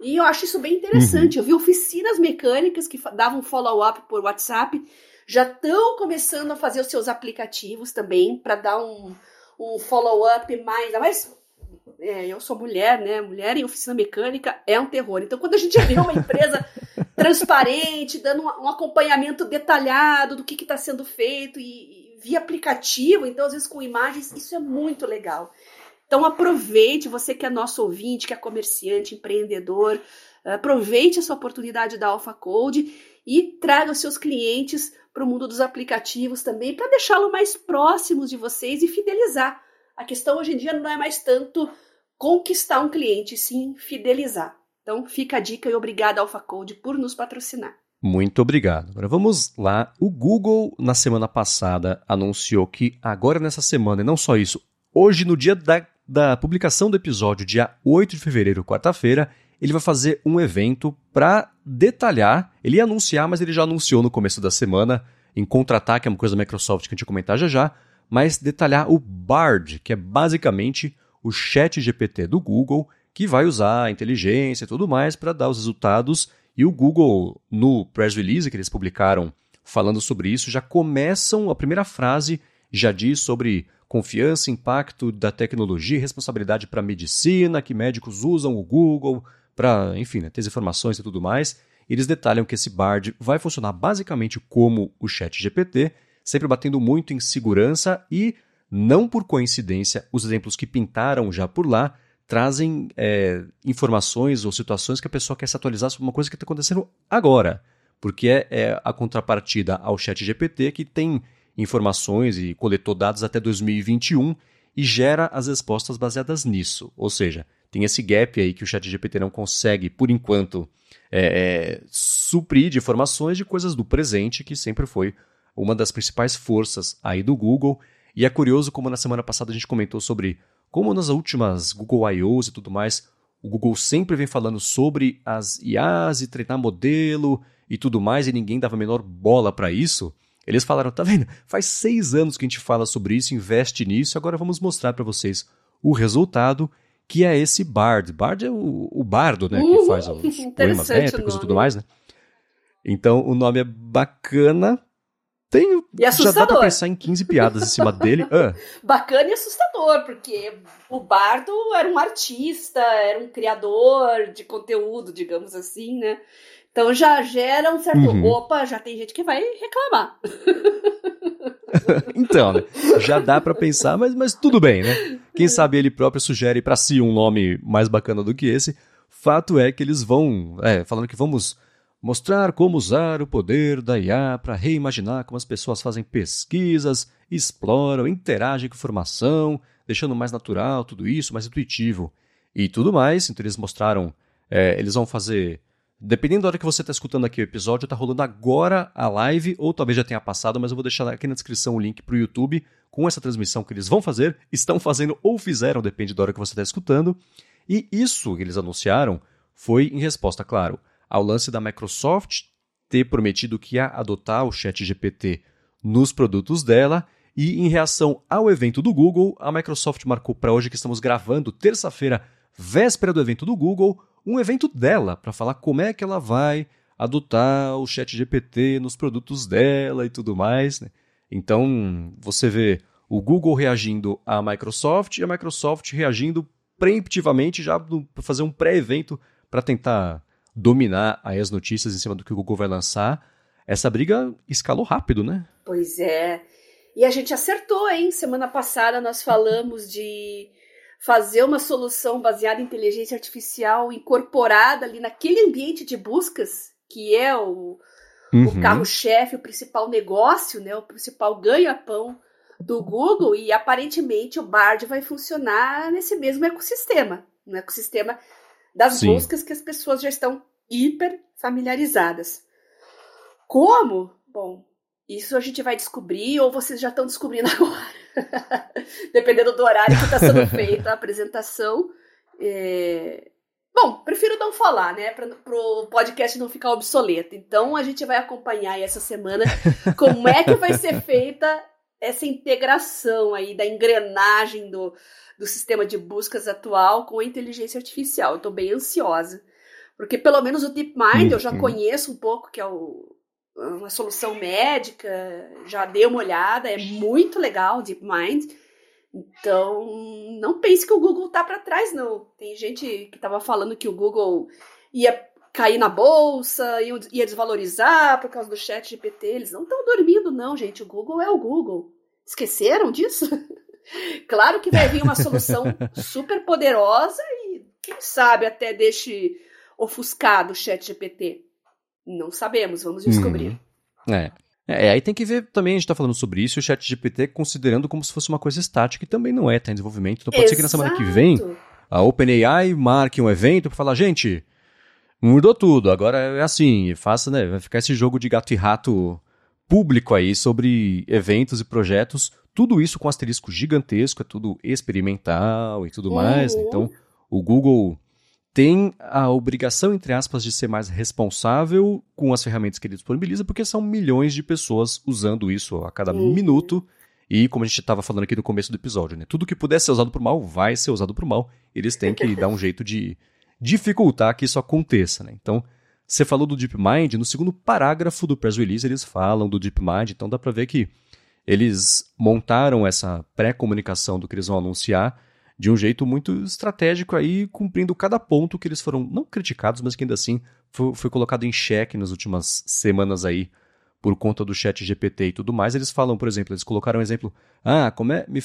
E eu acho isso bem interessante. Uhum. Eu vi oficinas mecânicas que davam follow-up por WhatsApp, já estão começando a fazer os seus aplicativos também para dar um um follow-up mais. Mas é, eu sou mulher, né? Mulher em oficina mecânica é um terror. Então, quando a gente vê uma empresa (laughs) transparente, dando um, um, acompanhamento detalhado do que está sendo feito e, e via aplicativo, então, às vezes com imagens, isso é muito legal. Então, aproveite, você que é nosso ouvinte, que é comerciante, empreendedor, aproveite essa oportunidade da Alpha Code e traga os seus clientes para o mundo dos aplicativos também, para deixá-lo mais próximos de vocês e fidelizar. A questão hoje em dia não é mais tanto conquistar um cliente, sim fidelizar. Então fica a dica e obrigada AlphaCode por nos patrocinar. Muito obrigado. Agora vamos lá. O Google, na semana passada, anunciou que agora nessa semana, e não só isso, hoje, no dia da, da publicação do episódio, dia 8 de fevereiro, quarta-feira, ele vai fazer um evento para detalhar. Ele ia anunciar, mas ele já anunciou no começo da semana em contra-ataque, é uma coisa da Microsoft que a gente vai comentar já já, mas detalhar o Bard, que é basicamente o chat GPT do Google, que vai usar a inteligência e tudo mais para dar os resultados. E o Google, no press release que eles publicaram falando sobre isso, já começam, a primeira frase já diz sobre confiança, impacto da tecnologia responsabilidade para a medicina, que médicos usam o Google para, enfim, né, ter as informações e tudo mais. Eles detalham que esse Bard vai funcionar basicamente como o Chat GPT, sempre batendo muito em segurança e, não por coincidência, os exemplos que pintaram já por lá trazem é, informações ou situações que a pessoa quer se atualizar sobre uma coisa que está acontecendo agora, porque é, é a contrapartida ao Chat GPT que tem informações e coletou dados até 2021 e gera as respostas baseadas nisso. Ou seja, tem esse gap aí que o ChatGPT não consegue, por enquanto, é, é, suprir de informações de coisas do presente, que sempre foi uma das principais forças aí do Google. E é curioso como na semana passada a gente comentou sobre como nas últimas Google I.O.s e tudo mais, o Google sempre vem falando sobre as IAs e treinar modelo e tudo mais, e ninguém dava a menor bola para isso. Eles falaram, tá vendo? Faz seis anos que a gente fala sobre isso, investe nisso, agora vamos mostrar para vocês o resultado, que é esse Bard. Bard é o, o bardo, né? que faz os (laughs) poemas épicos e tudo mais, né? Então o nome é bacana, tem, e assustador. Já dá pra pensar em 15 piadas em cima dele. (laughs) Ah. Bacana e assustador, porque o Bardo era um artista, era um criador de conteúdo, digamos assim, né? Então já gera um certo. Uhum. Opa, já tem gente que vai reclamar. (laughs) então, né? Já dá para pensar, mas, mas tudo bem, né? Quem sabe ele próprio sugere para si um nome mais bacana do que esse. Fato é que eles vão. É, falando que vamos mostrar como usar o poder da IA para reimaginar como as pessoas fazem pesquisas, exploram, interagem com informação, deixando mais natural tudo isso, mais intuitivo e tudo mais. Então eles mostraram, é, eles vão fazer, dependendo da hora que você está escutando aqui o episódio, está rolando agora a live ou talvez já tenha passado, mas eu vou deixar aqui na descrição o link para o YouTube com essa transmissão que eles vão fazer, estão fazendo ou fizeram, depende da hora que você está escutando. E isso que eles anunciaram foi em resposta, claro, ao lance da Microsoft ter prometido que ia adotar o Chat GPT nos produtos dela. E em reação ao evento do Google, a Microsoft marcou para hoje que estamos gravando, terça-feira, véspera do evento do Google, um evento dela para falar como é que ela vai adotar o Chat GPT nos produtos dela e tudo mais. Né? Então você vê o Google reagindo à Microsoft e a Microsoft reagindo preemptivamente já para fazer um pré-evento para tentar dominar aí as notícias em cima do que o Google vai lançar, essa briga escalou rápido, né? Pois é. E a gente acertou, hein? Semana passada nós falamos de fazer uma solução baseada em inteligência artificial incorporada ali naquele ambiente de buscas, que é o, uhum. o carro-chefe, o principal negócio, né? O principal ganha-pão do Google, e aparentemente o Bard vai funcionar nesse mesmo ecossistema, no ecossistema das Sim. buscas que as pessoas já estão hiper familiarizadas. Como? Bom, isso a gente vai descobrir ou vocês já estão descobrindo (laughs) agora. Dependendo do horário que está sendo feita a apresentação. É... Bom, prefiro não falar, né? Para o podcast não ficar obsoleto. Então a gente vai acompanhar essa semana como é que vai ser feita essa integração aí da engrenagem do, do sistema de buscas atual com a inteligência artificial. Eu estou bem ansiosa. Porque pelo menos o DeepMind uhum. eu já uhum. conheço um pouco, que é o, uma solução médica, já dei uma olhada, é muito legal o DeepMind. Então, não pense que o Google tá para trás, não. Tem gente que tava falando que o Google ia cair na bolsa, ia, ia desvalorizar por causa do chat GPT. Eles não estão dormindo, não, gente. O Google é o Google. Esqueceram disso? (laughs) claro que vai vir uma solução (laughs) super poderosa e, quem sabe, até deixe ofuscado o chat GPT? Não sabemos, vamos descobrir. Hum, é. É, aí tem que ver também, a gente está falando sobre isso, o chat GPT considerando como se fosse uma coisa estática, e também não é, está em desenvolvimento. Então pode Exato. ser que na semana que vem a OpenAI marque um evento para falar, gente, mudou tudo, agora é assim, faça, né, vai ficar esse jogo de gato e rato público aí sobre eventos e projetos, tudo isso com asterisco gigantesco, é tudo experimental e tudo uhum. mais. Né? Então, o Google tem a obrigação, entre aspas, de ser mais responsável com as ferramentas que ele disponibiliza, porque são milhões de pessoas usando isso a cada uhum. minuto. E como a gente estava falando aqui no começo do episódio, né? Tudo que puder ser usado para o mal vai ser usado para o mal. Eles têm que dar um (laughs) jeito de dificultar que isso aconteça, né? Então, você falou do DeepMind, no segundo parágrafo do press release eles falam do DeepMind, então dá para ver que eles montaram essa pré-comunicação do que eles vão anunciar de um jeito muito estratégico aí, cumprindo cada ponto que eles foram, não criticados, mas que ainda assim foi, foi colocado em xeque nas últimas semanas aí, por conta do chat GPT e tudo mais. Eles falam, por exemplo, eles colocaram um exemplo, ah, como é, me,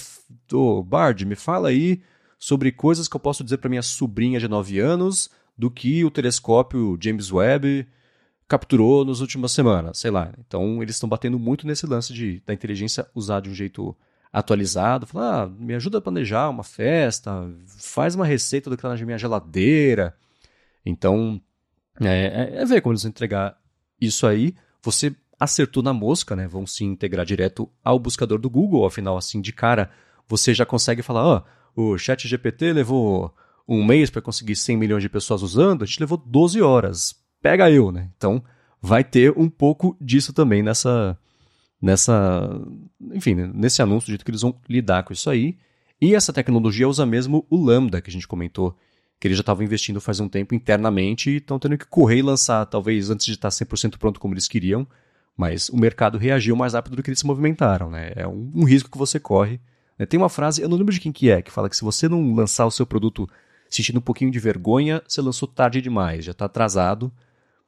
oh, Bard, me fala aí sobre coisas que eu posso dizer para minha sobrinha de 9 anos do que o telescópio James Webb capturou nas últimas semanas, sei lá. Então, eles estão batendo muito nesse lance de, da inteligência usar de um jeito atualizado, fala, ah, me ajuda a planejar uma festa, faz uma receita do que está na minha geladeira. Então, é, é, é ver como eles vão entregar isso aí. Você acertou na mosca, né? Vão se integrar direto ao buscador do Google, afinal, assim, de cara, você já consegue falar, ó, oh, o chat GPT levou um mês para conseguir 100 milhões de pessoas usando, a gente levou 12 horas. Pega eu, né? Então, vai ter um pouco disso também nessa, nessa, enfim, nesse anúncio de que eles vão lidar com isso aí. E essa tecnologia usa mesmo o Lambda, que a gente comentou, que eles já estavam investindo faz um tempo internamente e estão tendo que correr e lançar, talvez antes de estar 100% pronto como eles queriam, mas o mercado reagiu mais rápido do que eles se movimentaram, né? É um, um risco que você corre. Né? Tem uma frase, eu não lembro de quem que é, que fala que se você não lançar o seu produto sentindo um pouquinho de vergonha, você lançou tarde demais, já está atrasado,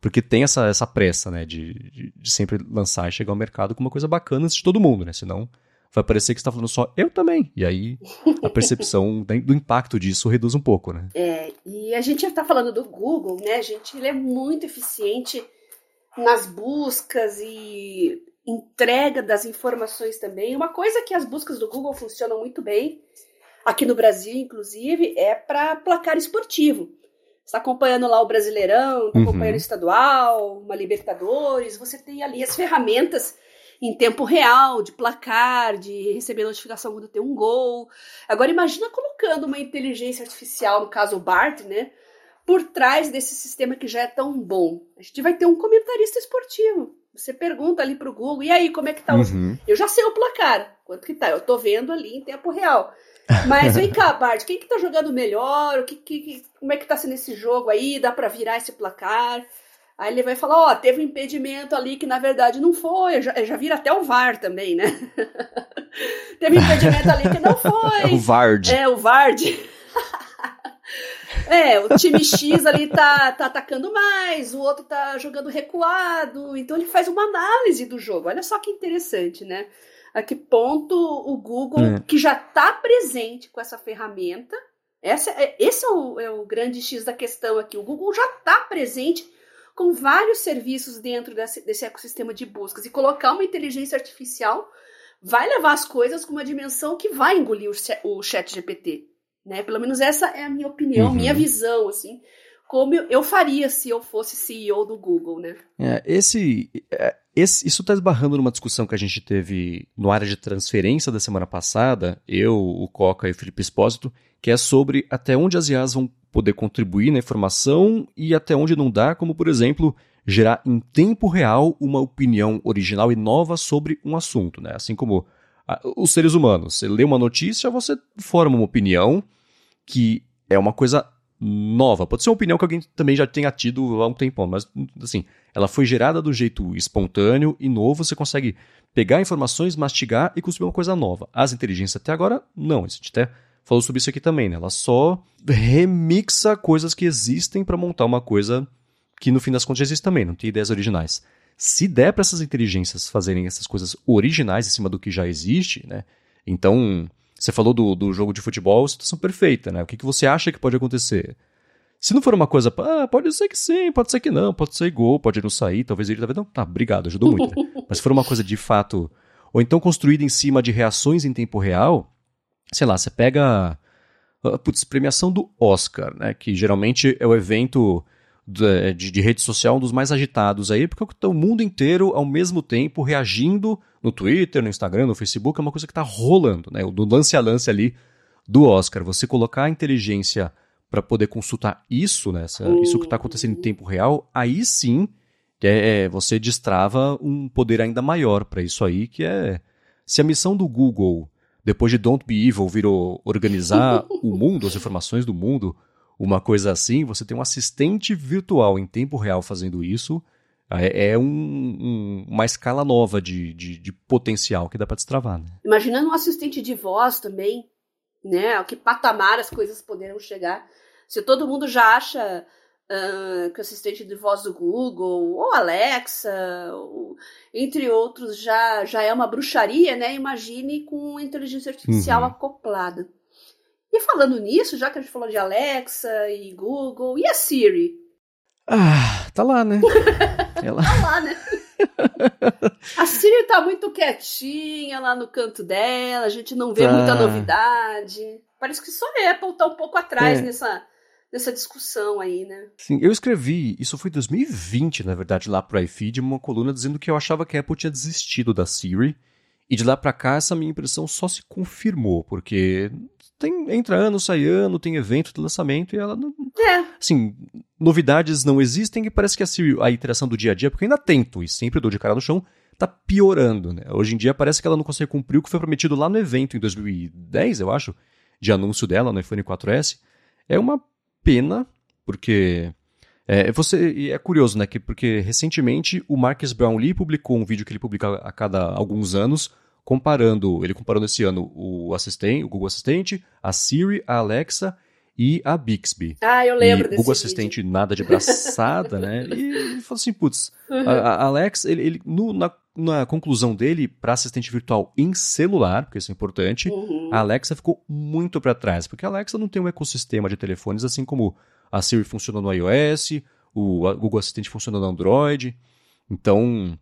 porque tem essa, essa pressa, né, de, de, de, sempre lançar e chegar ao mercado com uma coisa bacana antes de todo mundo, né? Senão vai parecer que está falando só eu também. E aí a percepção (laughs) do impacto disso reduz um pouco, né? É, e a gente já está falando do Google, né, gente? Ele é muito eficiente nas buscas e entrega das informações também. Uma coisa que as buscas do Google funcionam muito bem, aqui no Brasil, inclusive, é para placar esportivo. Está acompanhando lá o Brasileirão, está acompanhando uhum. o Estadual, uma Libertadores, você tem ali as ferramentas em tempo real, de placar, de receber notificação quando tem um gol. Agora imagina colocando uma inteligência artificial, no caso o BART, né, por trás desse sistema que já é tão bom. A gente vai ter um comentarista esportivo. Você pergunta ali pro Google, e aí, como é que tá? Uhum. Eu já sei o placar, quanto que tá, eu tô vendo ali em tempo real. Mas vem cá, Bart, quem que tá jogando melhor? O que, que, como é que tá sendo esse jogo aí? Dá para virar esse placar? Aí ele vai falar, ó, oh, teve um impedimento ali que na verdade não foi, já, já vira até o VAR também, né? (laughs) teve um impedimento ali que não foi. (laughs) o VARD. É, o VARD. (laughs) é, o time X ali tá, tá atacando mais, o outro tá jogando recuado, então ele faz uma análise do jogo. Olha só que interessante, né? A que ponto o Google, é. que já está presente com essa ferramenta, essa, é, esse é o, é o grande X da questão aqui. O Google já está presente com vários serviços dentro desse, desse ecossistema de buscas. E colocar uma inteligência artificial vai levar as coisas com uma dimensão que vai engolir o, o chat GPT. Né? Pelo menos essa é a minha opinião, uhum. minha visão, assim, como eu, faria se eu fosse CEO do Google, né? É, esse, é, esse, isso está esbarrando numa discussão que a gente teve no área de transferência da semana passada, eu, o Coca e o Felipe Espósito, que é sobre até onde as IAs vão poder contribuir na informação e até onde não dá, como por exemplo, gerar em tempo real uma opinião original e nova sobre um assunto, né? Assim como os seres humanos, você lê uma notícia, você forma uma opinião que é uma coisa nova. Pode ser uma opinião que alguém também já tenha tido há um tempão, mas assim, ela foi gerada do jeito espontâneo e novo, você consegue pegar informações, mastigar e construir uma coisa nova. As inteligências até agora, não. A gente até falou sobre isso aqui também, né? Ela só remixa coisas que existem para montar uma coisa que no fim das contas existe também, não tem ideias originais. Se der para essas inteligências fazerem essas coisas originais em cima do que já existe, né? Então, você falou do, do jogo de futebol, situação perfeita, né? O que, que você acha que pode acontecer? Se não for uma coisa, ah, pode ser que sim, pode ser que não, pode ser gol, pode não sair, talvez ele talvez não. Tá, obrigado, ajudou muito. Né? (laughs) Mas se for uma coisa de fato, ou então construída em cima de reações em tempo real, sei lá, você pega. Uh, putz, premiação do Oscar, né? Que geralmente é o evento de, de, de, rede social um dos mais agitados aí, porque o mundo inteiro ao mesmo tempo reagindo no Twitter, no Instagram, no Facebook, é uma coisa que está rolando, né? Do lance a lance ali do Oscar. Você colocar a inteligência para poder consultar isso, né? Essa, isso que está acontecendo em tempo real, aí sim é, é você destrava um poder ainda maior para isso aí, que é se a missão do Google depois de Don't Be Evil, virou organizar (laughs) o mundo, as informações do mundo, uma coisa assim, você tem um assistente virtual em tempo real fazendo isso, é, é um, um, uma escala nova de, de, de, potencial que dá para destravar. Né? Imaginando um assistente de voz também, né? A que patamar as coisas poderão chegar. Se todo mundo já acha uh, que o assistente de voz do Google, ou Alexa, ou, entre outros, já, já é uma bruxaria, né? Imagine com inteligência artificial uhum. acoplada. E falando nisso, já que a gente falou de Alexa e Google, e a Siri? Ah, tá lá, né? (laughs) Ela... tá lá, né? (laughs) a Siri tá muito quietinha lá no canto dela, a gente não vê tá. muita novidade. Parece que só a Apple tá um pouco atrás é. nessa nessa discussão aí, né? Sim, eu escrevi, isso foi em 2020, na verdade, lá pro iFeed, uma coluna dizendo que eu achava que a Apple tinha desistido da Siri. E de lá para cá, essa minha impressão só se confirmou, porque tem, entra ano, sai ano, tem evento de lançamento e ela não. É. Assim, novidades não existem e parece que a a interação do dia a dia, porque eu ainda tento e sempre dou de cara no chão, tá piorando, né? Hoje em dia parece que ela não consegue cumprir o que foi prometido lá no evento em 2010, eu acho, de anúncio dela no iPhone 4S. É uma pena, porque. É, você, é curioso, né? Que, porque recentemente o Marcus Brownlee publicou um vídeo que ele publica a cada alguns anos, comparando, ele comparou nesse ano o assistente, o Google Assistente, a Siri, a Alexa e a Bixby. Ah, eu lembro e desse Google Assistente nada de braçada, né? (laughs) E ele falou assim, putz, uhum. a, a Alexa, ele, ele no, na, na, conclusão dele para assistente virtual em celular, porque isso é importante, uhum. a Alexa ficou muito para trás, porque a Alexa não tem um ecossistema de telefones assim como a Siri funciona no iOS, o Google Assistente funciona no Android. Então,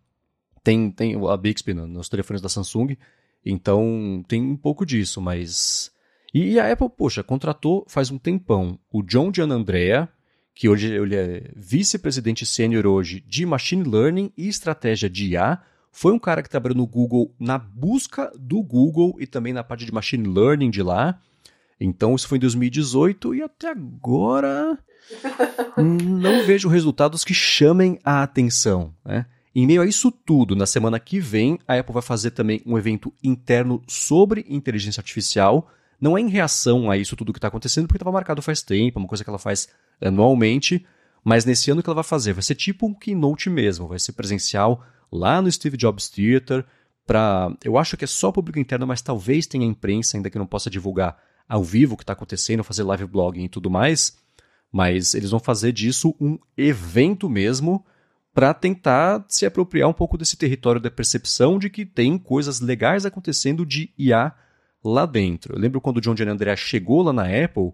tem, tem a Bixby nos telefones da Samsung. Então, tem um pouco disso, mas. E a Apple, poxa, contratou faz um tempão o John Gianandrea, que hoje ele é vice-presidente sênior hoje de Machine Learning e estratégia de IA. Foi um cara que trabalhou no Google na busca do Google e também na parte de Machine Learning de lá. Então, isso foi em 2018 e até agora (laughs) não vejo resultados que chamem a atenção. Né? Em meio a isso tudo, na semana que vem, a Apple vai fazer também um evento interno sobre inteligência artificial. Não é em reação a isso tudo que está acontecendo, porque estava marcado faz tempo, é uma coisa que ela faz anualmente. Mas nesse ano que ela vai fazer, vai ser tipo um keynote mesmo, vai ser presencial lá no Steve Jobs Theater. Pra, eu acho que é só público interno, mas talvez tenha imprensa ainda que não possa divulgar ao vivo o que está acontecendo, fazer live blogging e tudo mais. Mas eles vão fazer disso um evento mesmo para tentar se apropriar um pouco desse território da percepção de que tem coisas legais acontecendo de IA lá dentro. Eu lembro quando o John John Andrea chegou lá na Apple,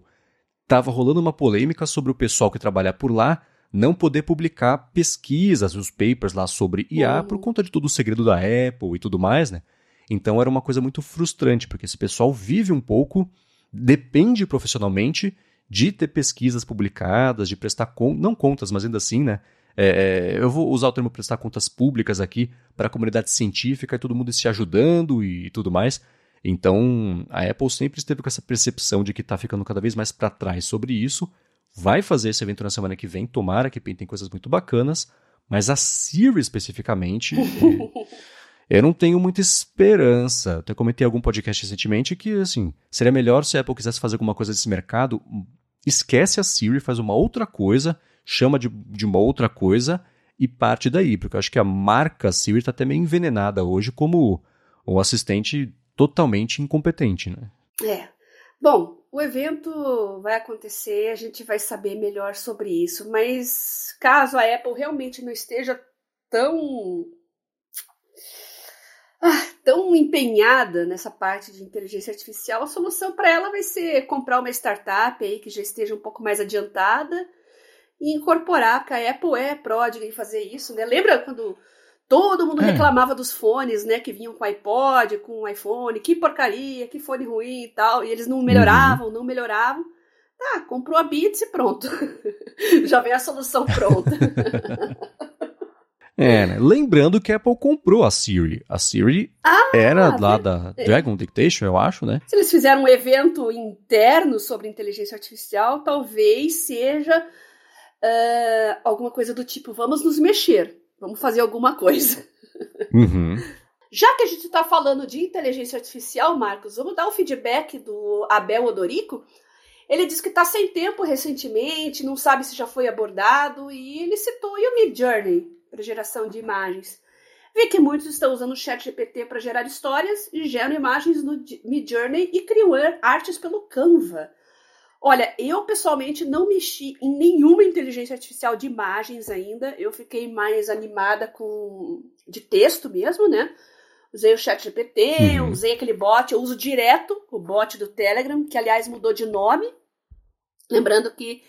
estava rolando uma polêmica sobre o pessoal que trabalha por lá não poder publicar pesquisas, os papers lá sobre IA uhum. por conta de todo o segredo da Apple e tudo mais, né? Então era uma coisa muito frustrante, porque esse pessoal vive um pouco, depende profissionalmente de ter pesquisas publicadas, de prestar contas, não contas, mas ainda assim, né? É, é, eu vou usar o termo prestar contas públicas aqui para a comunidade científica e todo mundo se ajudando e tudo mais. Então, a Apple sempre esteve com essa percepção de que está ficando cada vez mais para trás sobre isso. Vai fazer esse evento na semana que vem, tomara que tem coisas muito bacanas, mas a Siri especificamente, (laughs) eu não tenho muita esperança. Até comentei em algum podcast recentemente que, assim, seria melhor se a Apple quisesse fazer alguma coisa desse mercado, esquece a Siri, faz uma outra coisa chama de, de uma outra coisa e parte daí, porque eu acho que a marca Siri está até meio envenenada hoje como um assistente totalmente incompetente, né? É. Bom, o evento vai acontecer, a gente vai saber melhor sobre isso, mas caso a Apple realmente não esteja tão ah, tão empenhada nessa parte de inteligência artificial, a solução para ela vai ser comprar uma startup aí que já esteja um pouco mais adiantada e incorporar, porque a Apple é pródiga em fazer isso, né? Lembra quando todo mundo é. reclamava dos fones, né, que vinham com iPod, com iPhone, que porcaria, que fone ruim e tal, e eles não melhoravam, uhum. não melhoravam. Tá, comprou a Beats e pronto. (laughs) Já vem a solução pronta. (laughs) É, né? Lembrando que a Apple comprou a Siri. A Siri ah, era lá da Dragon Dictation, eu acho, né? Se eles fizeram um evento interno sobre inteligência artificial, talvez seja uh, alguma coisa do tipo: vamos nos mexer, vamos fazer alguma coisa. Uhum. Já que a gente está falando de inteligência artificial, Marcos, vamos dar o feedback do Abel Odorico. Ele disse que está sem tempo recentemente, não sabe se já foi abordado, e ele citou o Mid Journey para geração de imagens. Vi que muitos estão usando o Chat GPT para gerar histórias e geram imagens no Mid Journey e criam artes pelo Canva. Olha, eu pessoalmente não mexi em nenhuma inteligência artificial de imagens ainda. Eu fiquei mais animada com de texto mesmo, né? Usei o chat GPT, uhum. usei aquele bot, eu uso direto o bot do Telegram, que aliás mudou de nome. Lembrando que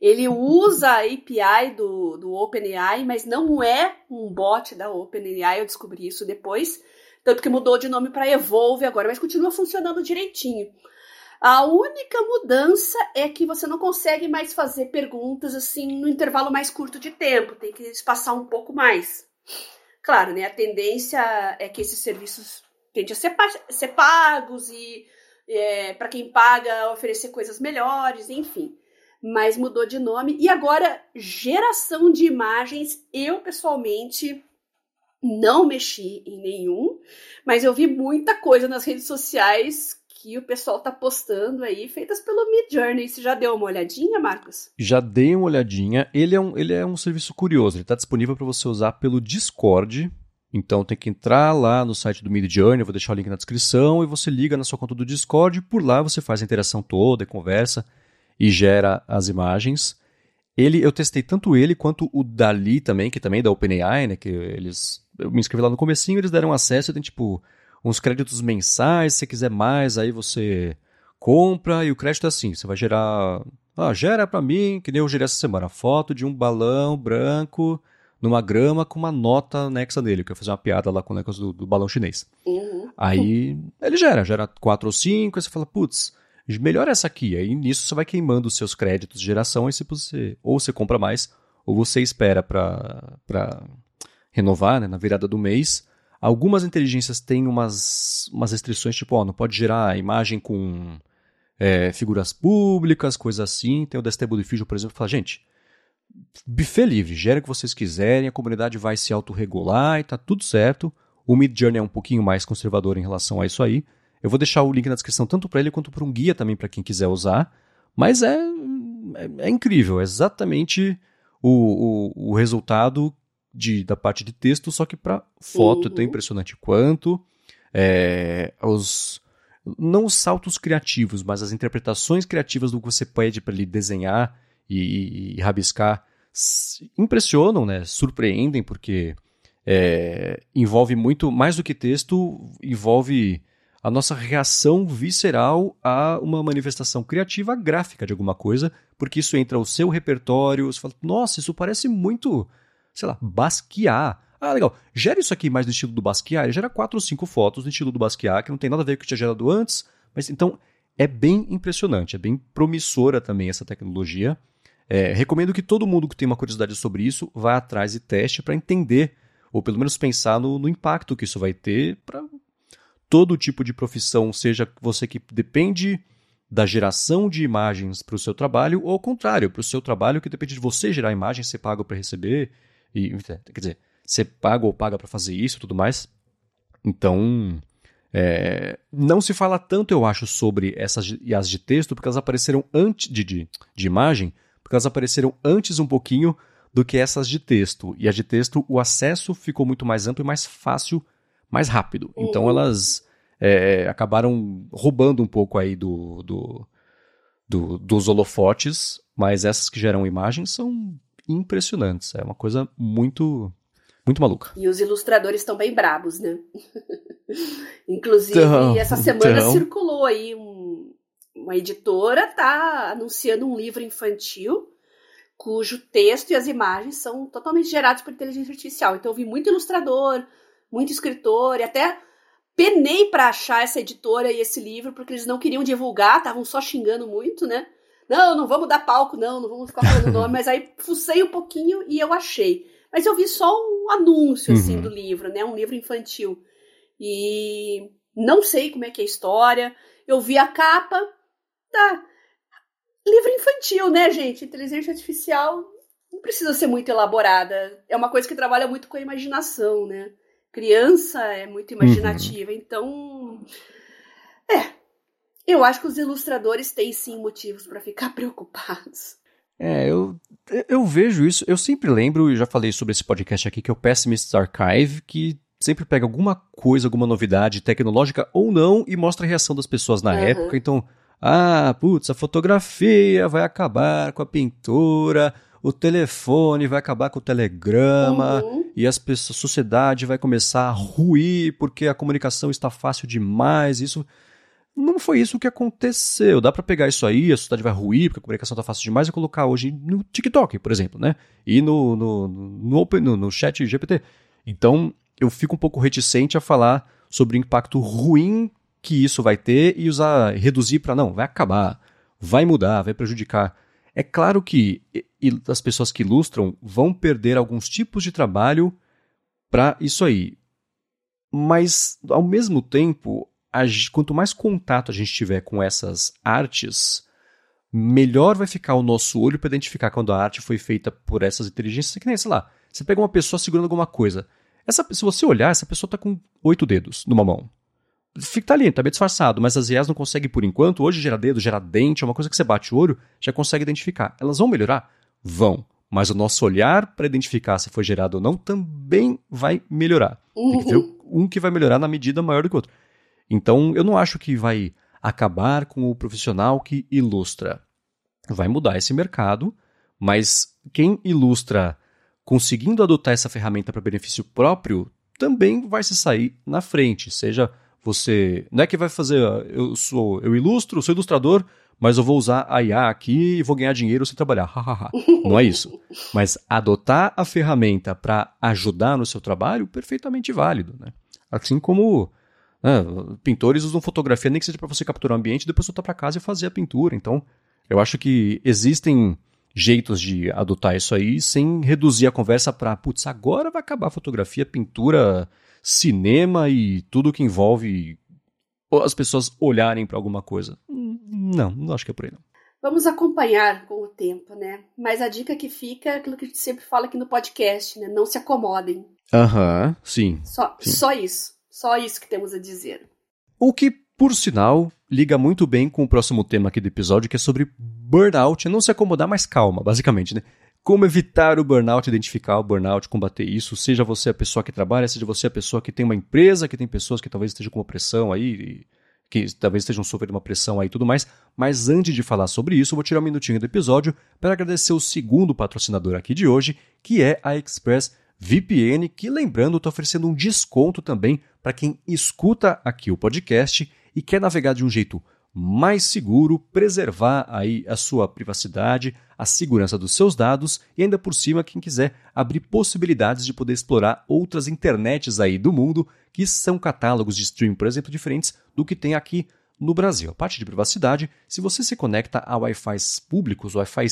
ele usa a API do, do OpenAI, mas não é um bot da OpenAI, eu descobri isso depois. Tanto que mudou de nome para Evolve agora, mas continua funcionando direitinho. A única mudança é que você não consegue mais fazer perguntas assim no intervalo mais curto de tempo, tem que espaçar um pouco mais. Claro, né? A tendência é que esses serviços tendem a ser, ser pagos e é, para quem paga oferecer coisas melhores, enfim. Mas mudou de nome. E agora, geração de imagens, eu pessoalmente não mexi em nenhum, mas eu vi muita coisa nas redes sociais que o pessoal tá postando aí, feitas pelo Mid Journey. Você já deu uma olhadinha, Marcos? Já dei uma olhadinha. Ele é um, ele é um serviço curioso. Ele está disponível para você usar pelo Discord. Então tem que entrar lá no site do Mid Journey, vou deixar o link na descrição, e você liga na sua conta do Discord, e por lá você faz a interação toda, conversa e gera as imagens. Ele, eu testei tanto ele quanto o Dali também, que também é da OpenAI, né, que eles eu me inscrevi lá no comecinho, eles deram acesso, tem tipo uns créditos mensais, se você quiser mais, aí você compra e o crédito é assim, você vai gerar, ah, gera para mim, que nem eu gerei essa semana, foto de um balão branco numa grama com uma nota anexa nele, que eu fazer uma piada lá com o negócio do, do balão chinês. Uhum. Aí ele gera, gera quatro ou cinco, aí você fala, putz, melhor essa aqui. Aí nisso você vai queimando os seus créditos de geração, aí você, ou você compra mais, ou você espera para renovar, né, na virada do mês. Algumas inteligências têm umas, umas restrições, tipo, ó, não pode gerar imagem com é, figuras públicas, coisas assim. Tem o da Stable Diffusion, por exemplo, que fala, gente, buffet livre, gera o que vocês quiserem, a comunidade vai se autorregular e tá tudo certo. O Mid Journey é um pouquinho mais conservador em relação a isso aí. Eu vou deixar o link na descrição tanto para ele quanto para um guia também para quem quiser usar. Mas é, é, é incrível, é exatamente o, o, o, resultado de, da parte de texto, só que para foto uhum. é tão impressionante quanto. É, os, não os saltos criativos, mas as interpretações criativas do que você pede para ele desenhar e, e, rabiscar impressionam, né? surpreendem, porque é, envolve muito, mais do que texto, envolve a nossa reação visceral a uma manifestação criativa gráfica de alguma coisa, porque isso entra o seu repertório, você fala, nossa, isso parece muito, sei lá, Basquiat. Ah, legal, gera isso aqui mais no estilo do Basquiat, ele gera quatro ou cinco fotos no estilo do Basquiat, que não tem nada a ver com o que tinha gerado antes, mas então é bem impressionante, é bem promissora também essa tecnologia. É, recomendo que todo mundo que tem uma curiosidade sobre isso vá atrás e teste para entender, ou pelo menos pensar no, no impacto que isso vai ter para todo tipo de profissão, seja você que depende da geração de imagens para o seu trabalho, ou ao contrário, para o seu trabalho que depende de você gerar imagens, ser pago para receber, e, quer dizer, ser pago ou paga para fazer isso e tudo mais. Então, é, não se fala tanto, eu acho, sobre essas IAs de texto, porque elas apareceram antes de, de, de imagem, porque elas apareceram antes um pouquinho do que essas de texto. E as de texto, o acesso ficou muito mais amplo e mais fácil, mais rápido. Uhum. Então elas é, acabaram roubando um pouco aí do, do, do, dos holofotes, mas essas que geram imagens são impressionantes. É uma coisa muito muito maluca. E os ilustradores estão bem brabos, né? (laughs) Inclusive, então, essa semana então... circulou aí um uma editora está anunciando um livro infantil cujo texto e as imagens são totalmente gerados por inteligência artificial. Então eu vi muito ilustrador, muito escritor e até penei para achar essa editora e esse livro porque eles não queriam divulgar, estavam só xingando muito, né? Não, não vamos dar palco, não, não vamos ficar falando (laughs) nome, mas aí fucei um pouquinho e eu achei. Mas eu vi só um anúncio assim uhum. do livro, né? Um livro infantil. E não sei como é que é a história. Eu vi a capa, Tá. Livro infantil, né, gente? Inteligência artificial não precisa ser muito elaborada. É uma coisa que trabalha muito com a imaginação, né? Criança é muito imaginativa, uhum. então. É. Eu acho que os ilustradores têm sim motivos para ficar (laughs) preocupados. É, eu, eu vejo isso. Eu sempre lembro, e já falei sobre esse podcast aqui, que é o Pessimist's Archive, que sempre pega alguma coisa, alguma novidade tecnológica ou não e mostra a reação das pessoas na uhum. época. Então, ah, putz, a fotografia vai acabar com a pintura, o telefone vai acabar com o telegrama uhum. e as pessoas, a sociedade vai começar a ruir porque a comunicação está fácil demais. Isso não foi isso que aconteceu. Dá para pegar isso aí, a sociedade vai ruir porque a comunicação está fácil demais e colocar hoje no TikTok, por exemplo, né? E no no no, open, no, no chat GPT. Então, eu fico um pouco reticente a falar sobre o impacto ruim que isso vai ter e usar reduzir para não, vai acabar, vai mudar, vai prejudicar. É claro que as pessoas que ilustram vão perder alguns tipos de trabalho para isso aí. Mas, ao mesmo tempo, a, quanto mais contato a gente tiver com essas artes, melhor vai ficar o nosso olho para identificar quando a arte foi feita por essas inteligências. Que nem, sei lá, você pega uma pessoa segurando alguma coisa. Essa, se você olhar, essa pessoa está com oito dedos numa mão. Fica tá ali, tá bem disfarçado, mas as IAs não conseguem por enquanto. Hoje gera dedo, gera dente, é uma coisa que você bate o olho, já consegue identificar. Elas vão melhorar? Vão. Mas o nosso olhar para identificar se foi gerado ou não também vai melhorar. Tem que ter uhum. um que vai melhorar na medida maior do que o outro. Então, eu não acho que vai acabar com o profissional que ilustra. Vai mudar esse mercado, mas quem ilustra conseguindo adotar essa ferramenta para benefício próprio também vai se sair na frente. Seja você. Não é que vai fazer. Eu sou. Eu ilustro, sou ilustrador, mas eu vou usar a IA aqui e vou ganhar dinheiro sem trabalhar. não é isso. Mas adotar a ferramenta para ajudar no seu trabalho, perfeitamente válido. Né? Assim como né, pintores usam fotografia, nem que seja para você capturar o ambiente e depois voltar para casa e fazer a pintura. Então, eu acho que existem jeitos de adotar isso aí sem reduzir a conversa para, putz, agora vai acabar a fotografia, pintura, cinema e tudo que envolve as pessoas olharem para alguma coisa. Não, não acho que é por aí não. Vamos acompanhar com o tempo, né? Mas a dica que fica é aquilo que a gente sempre fala aqui no podcast, né? Não se acomodem. Aham, sim, só, sim. Só isso. Só isso que temos a dizer. O que, por sinal, liga muito bem com o próximo tema aqui do episódio, que é sobre burnout. Não se acomodar, mas calma, basicamente, né? Como evitar o burnout, identificar o burnout, combater isso, seja você a pessoa que trabalha, seja você a pessoa que tem uma empresa, que tem pessoas que talvez estejam com uma pressão aí, que talvez estejam sofrendo uma pressão aí e tudo mais. Mas antes de falar sobre isso, vou tirar um minutinho do episódio para agradecer o segundo patrocinador aqui de hoje, que é a Express VPN, que lembrando, está oferecendo um desconto também para quem escuta aqui o podcast e quer navegar de um jeito mais seguro, preservar aí a sua privacidade, a segurança dos seus dados e ainda por cima quem quiser abrir possibilidades de poder explorar outras internets aí do mundo que são catálogos de streaming, por exemplo, diferentes do que tem aqui no Brasil. A parte de privacidade, se você se conecta a Wi-Fi públicos, Wi-Fi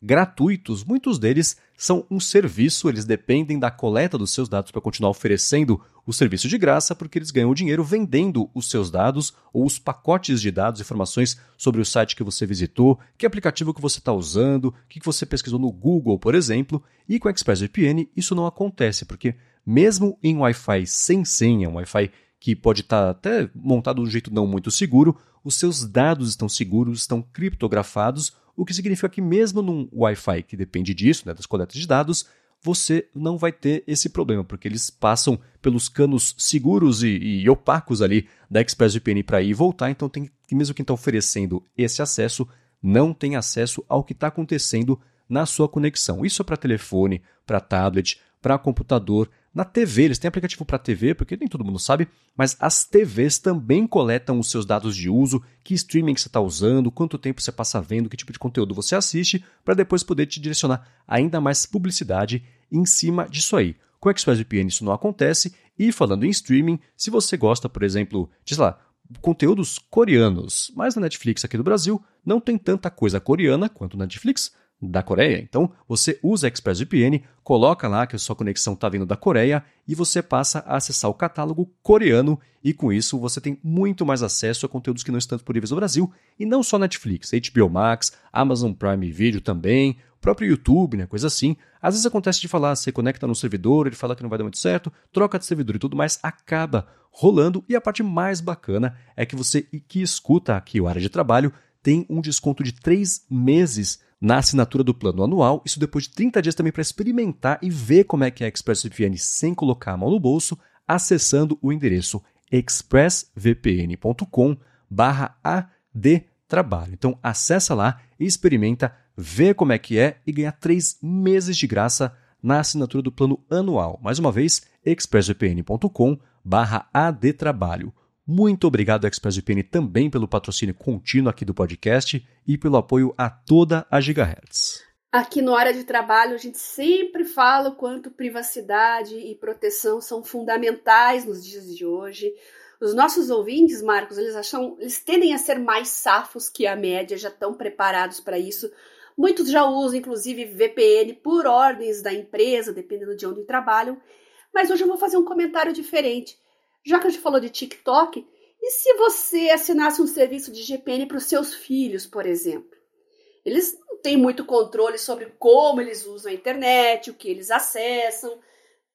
gratuitos, muitos deles são um serviço, eles dependem da coleta dos seus dados para continuar oferecendo o serviço de graça, porque eles ganham dinheiro vendendo os seus dados ou os pacotes de dados, informações sobre o site que você visitou, que aplicativo que você está usando, o que você pesquisou no Google, por exemplo. E com o ExpressVPN isso não acontece, porque mesmo em Wi-Fi sem senha, um Wi-Fi que pode estar tá até montado de um jeito não muito seguro, os seus dados estão seguros, estão criptografados, o que significa que mesmo num Wi-Fi que depende disso, né, das coletas de dados, você não vai ter esse problema, porque eles passam pelos canos seguros e, e opacos ali da ExpressVPN para ir e voltar, então tem que mesmo quem está oferecendo esse acesso não tem acesso ao que está acontecendo na sua conexão. Isso é para telefone, para tablet, para computador, na TV, eles têm aplicativo para TV, porque nem todo mundo sabe, mas as TVs também coletam os seus dados de uso, que streaming que você está usando, quanto tempo você passa vendo, que tipo de conteúdo você assiste, para depois poder te direcionar ainda mais publicidade em cima disso aí. Com o ExpressVPN isso não acontece, e falando em streaming, se você gosta, por exemplo, sei lá, conteúdos coreanos, mas na Netflix aqui do Brasil não tem tanta coisa coreana quanto na Netflix, da Coreia. Então, você usa ExpressVPN, coloca lá que a sua conexão está vindo da Coreia e você passa a acessar o catálogo coreano e com isso você tem muito mais acesso a conteúdos que não estão disponíveis no Brasil e não só Netflix, HBO Max, Amazon Prime Video também, próprio YouTube, né, coisa assim. Às vezes acontece de falar, você conecta no servidor, ele fala que não vai dar muito certo, troca de servidor e tudo mais, acaba rolando e a parte mais bacana é que você que escuta aqui o área de trabalho tem um desconto de 3 meses na assinatura do plano anual, isso depois de 30 dias também para experimentar e ver como é que é ExpressVPN sem colocar a mão no bolso, acessando o endereço expressvpn.com adtrabalho. Então acessa lá experimenta, vê como é que é e ganha 3 meses de graça na assinatura do plano anual. Mais uma vez, expressvpn.com adtrabalho. Muito obrigado, ExpressVPN, também pelo patrocínio contínuo aqui do podcast e pelo apoio a toda a Gigahertz. Aqui no Hora de Trabalho, a gente sempre fala o quanto privacidade e proteção são fundamentais nos dias de hoje. Os nossos ouvintes, Marcos, eles acham, eles tendem a ser mais safos que a média, já estão preparados para isso. Muitos já usam, inclusive, VPN por ordens da empresa, dependendo de onde trabalham. Mas hoje eu vou fazer um comentário diferente. Já que a gente falou de TikTok, e se você assinasse um serviço de GPN para os seus filhos, por exemplo? Eles não têm muito controle sobre como eles usam a internet, o que eles acessam,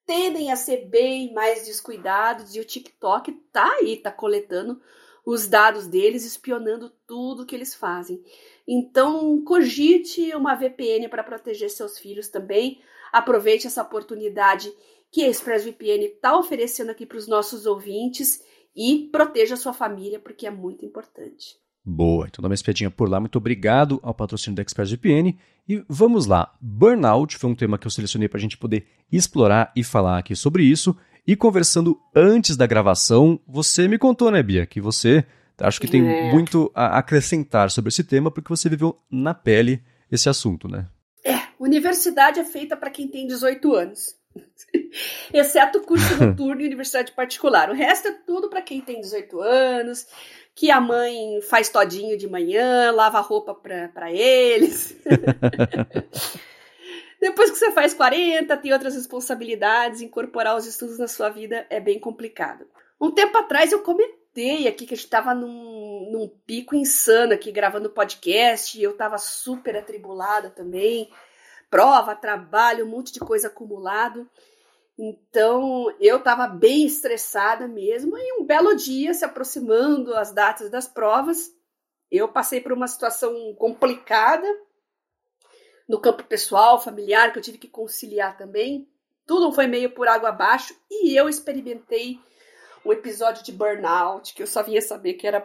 tendem a ser bem mais descuidados e o TikTok tá aí, tá coletando os dados deles, espionando tudo que eles fazem. Então, cogite uma VPN para proteger seus filhos também. Aproveite essa oportunidade que a ExpressVPN está oferecendo aqui para os nossos ouvintes e proteja a sua família, porque é muito importante. Boa, então dá uma espiadinha por lá. Muito obrigado ao patrocínio da ExpressVPN. E vamos lá. Burnout foi um tema que eu selecionei para a gente poder explorar e falar aqui sobre isso. E conversando antes da gravação, você me contou, né, Bia, que você acho que tem é. muito a acrescentar sobre esse tema, porque você viveu na pele esse assunto, né? É, universidade é feita para quem tem 18 anos. (laughs) Exceto o curso (laughs) noturno e universidade particular. O resto é tudo para quem tem 18 anos, que a mãe faz todinho de manhã, lava roupa para eles. (laughs) Depois que você faz 40, tem outras responsabilidades, incorporar os estudos na sua vida é bem complicado. Um tempo atrás eu comentei aqui que a gente estava num, num pico insano aqui gravando podcast, e eu estava super atribulada também prova, trabalho, um monte de coisa acumulado. Então eu estava bem estressada mesmo. E um belo dia, se aproximando as datas das provas, eu passei por uma situação complicada no campo pessoal, familiar, que eu tive que conciliar também. Tudo foi meio por água abaixo e eu experimentei um episódio de burnout, que eu só vinha saber que era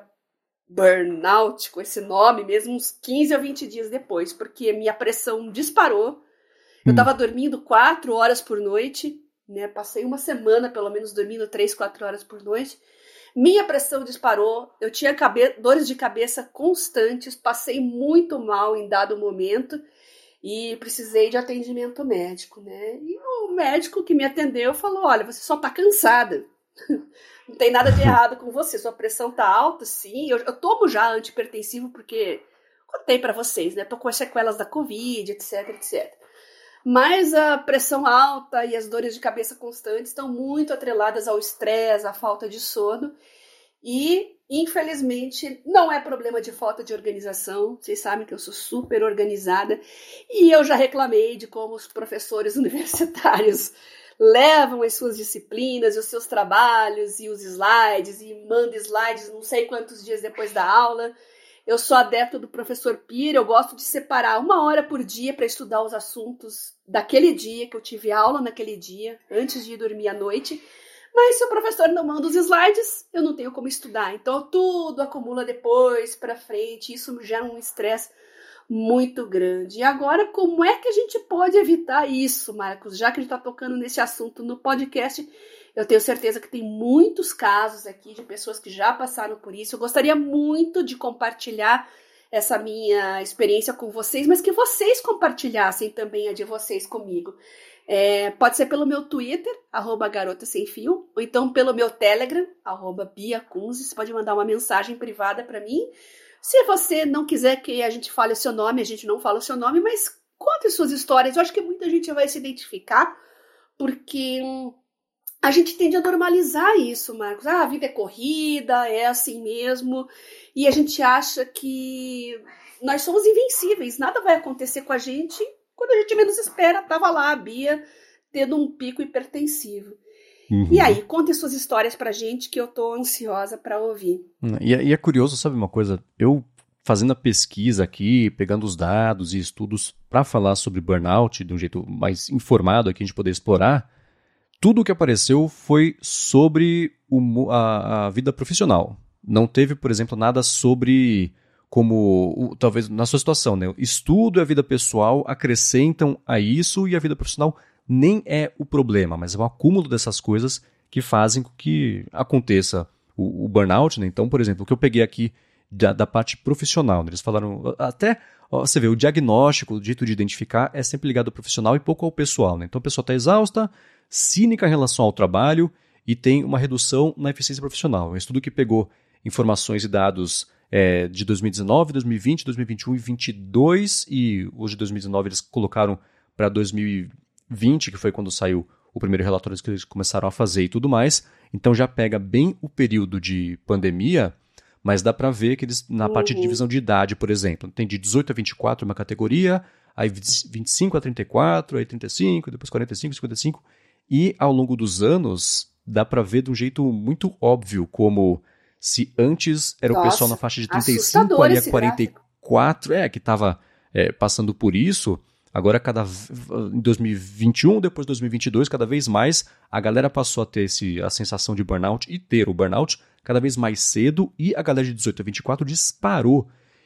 burnout com esse nome mesmo uns 15 ou 20 dias depois, porque minha pressão disparou. Eu estava hum. dormindo 4 horas por noite, né? Passei uma semana pelo menos dormindo 3, 4 horas por noite. Minha pressão disparou, eu tinha dores de cabeça constantes, passei muito mal em dado momento e precisei de atendimento médico, né? E o médico que me atendeu falou: "Olha, você só tá cansada. (laughs) Não tem nada de (laughs) errado com você, sua pressão tá alta, sim. Eu, eu tomo já antipertensivo porque contei para vocês, né? Tô com as sequelas da Covid, etc, etc. Mas a pressão alta e as dores de cabeça constantes estão muito atreladas ao estresse, à falta de sono. E, infelizmente, não é problema de falta de organização. Vocês sabem que eu sou super organizada. E eu já reclamei de como os professores (laughs) universitários levam as suas disciplinas, os seus trabalhos e os slides e manda slides não sei quantos dias depois da aula. Eu sou adepto do professor Pira, eu gosto de separar uma hora por dia para estudar os assuntos daquele dia que eu tive aula naquele dia, antes de ir dormir à noite. Mas se o professor não manda os slides, eu não tenho como estudar. Então tudo acumula depois para frente, isso gera um estresse muito grande. E agora, como é que a gente pode evitar isso, Marcos? Já que a gente está tocando nesse assunto no podcast, eu tenho certeza que tem muitos casos aqui de pessoas que já passaram por isso. Eu gostaria muito de compartilhar essa minha experiência com vocês, mas que vocês compartilhassem também a de vocês comigo. É, pode ser pelo meu Twitter, arroba garota sem fio, ou então pelo meu Telegram, arroba Bia. Você pode mandar uma mensagem privada para mim se você não quiser que a gente fale o seu nome, a gente não fala o seu nome, mas conte suas histórias. Eu acho que muita gente vai se identificar, porque a gente tende a normalizar isso, Marcos. Ah, a vida é corrida, é assim mesmo. E a gente acha que nós somos invencíveis, nada vai acontecer com a gente quando a gente menos espera. Tava lá a Bia tendo um pico hipertensivo. Uhum. E aí, conte suas histórias pra gente que eu tô ansiosa para ouvir. E, é, e é curioso, sabe uma coisa? Eu fazendo a pesquisa aqui, pegando os dados e estudos para falar sobre burnout de um jeito mais informado aqui, a gente poder explorar, tudo o que apareceu foi sobre o, a, a, vida profissional. Não teve, por exemplo, nada sobre como, talvez na sua situação, né? Estudo e a vida pessoal acrescentam a isso e a vida profissional nem é o problema, mas é o acúmulo dessas coisas que fazem com que aconteça o, o burnout. Né? Então, por exemplo, o que eu peguei aqui da, da parte profissional, né? eles falaram até você vê o diagnóstico, o jeito de identificar é sempre ligado ao profissional e pouco ao pessoal. Né? Então a pessoa está exausta, cínica em relação ao trabalho e tem uma redução na eficiência profissional. Um estudo que pegou informações e dados é, de 2019, 2020, 2021 e 2022, e hoje de 2019 eles colocaram para 2020, que foi quando saiu o primeiro relatório que eles começaram a fazer e tudo mais. Então já pega bem o período de pandemia, mas dá para ver que eles, na uhum. parte de uhum. divisão de idade, por exemplo, tem de 18 a 24 uma categoria, aí 25 a 34, aí 35, depois 45, 55, e ao longo dos anos dá para ver de um jeito muito óbvio como se antes era Nossa, o pessoal na faixa de 35 ali a 44, é, que estava é, passando por isso, agora cada em 2021, depois de 2022, cada vez mais a galera passou a ter esse, a sensação de burnout e ter o burnout cada vez mais cedo e a galera de 18 a 24 disparou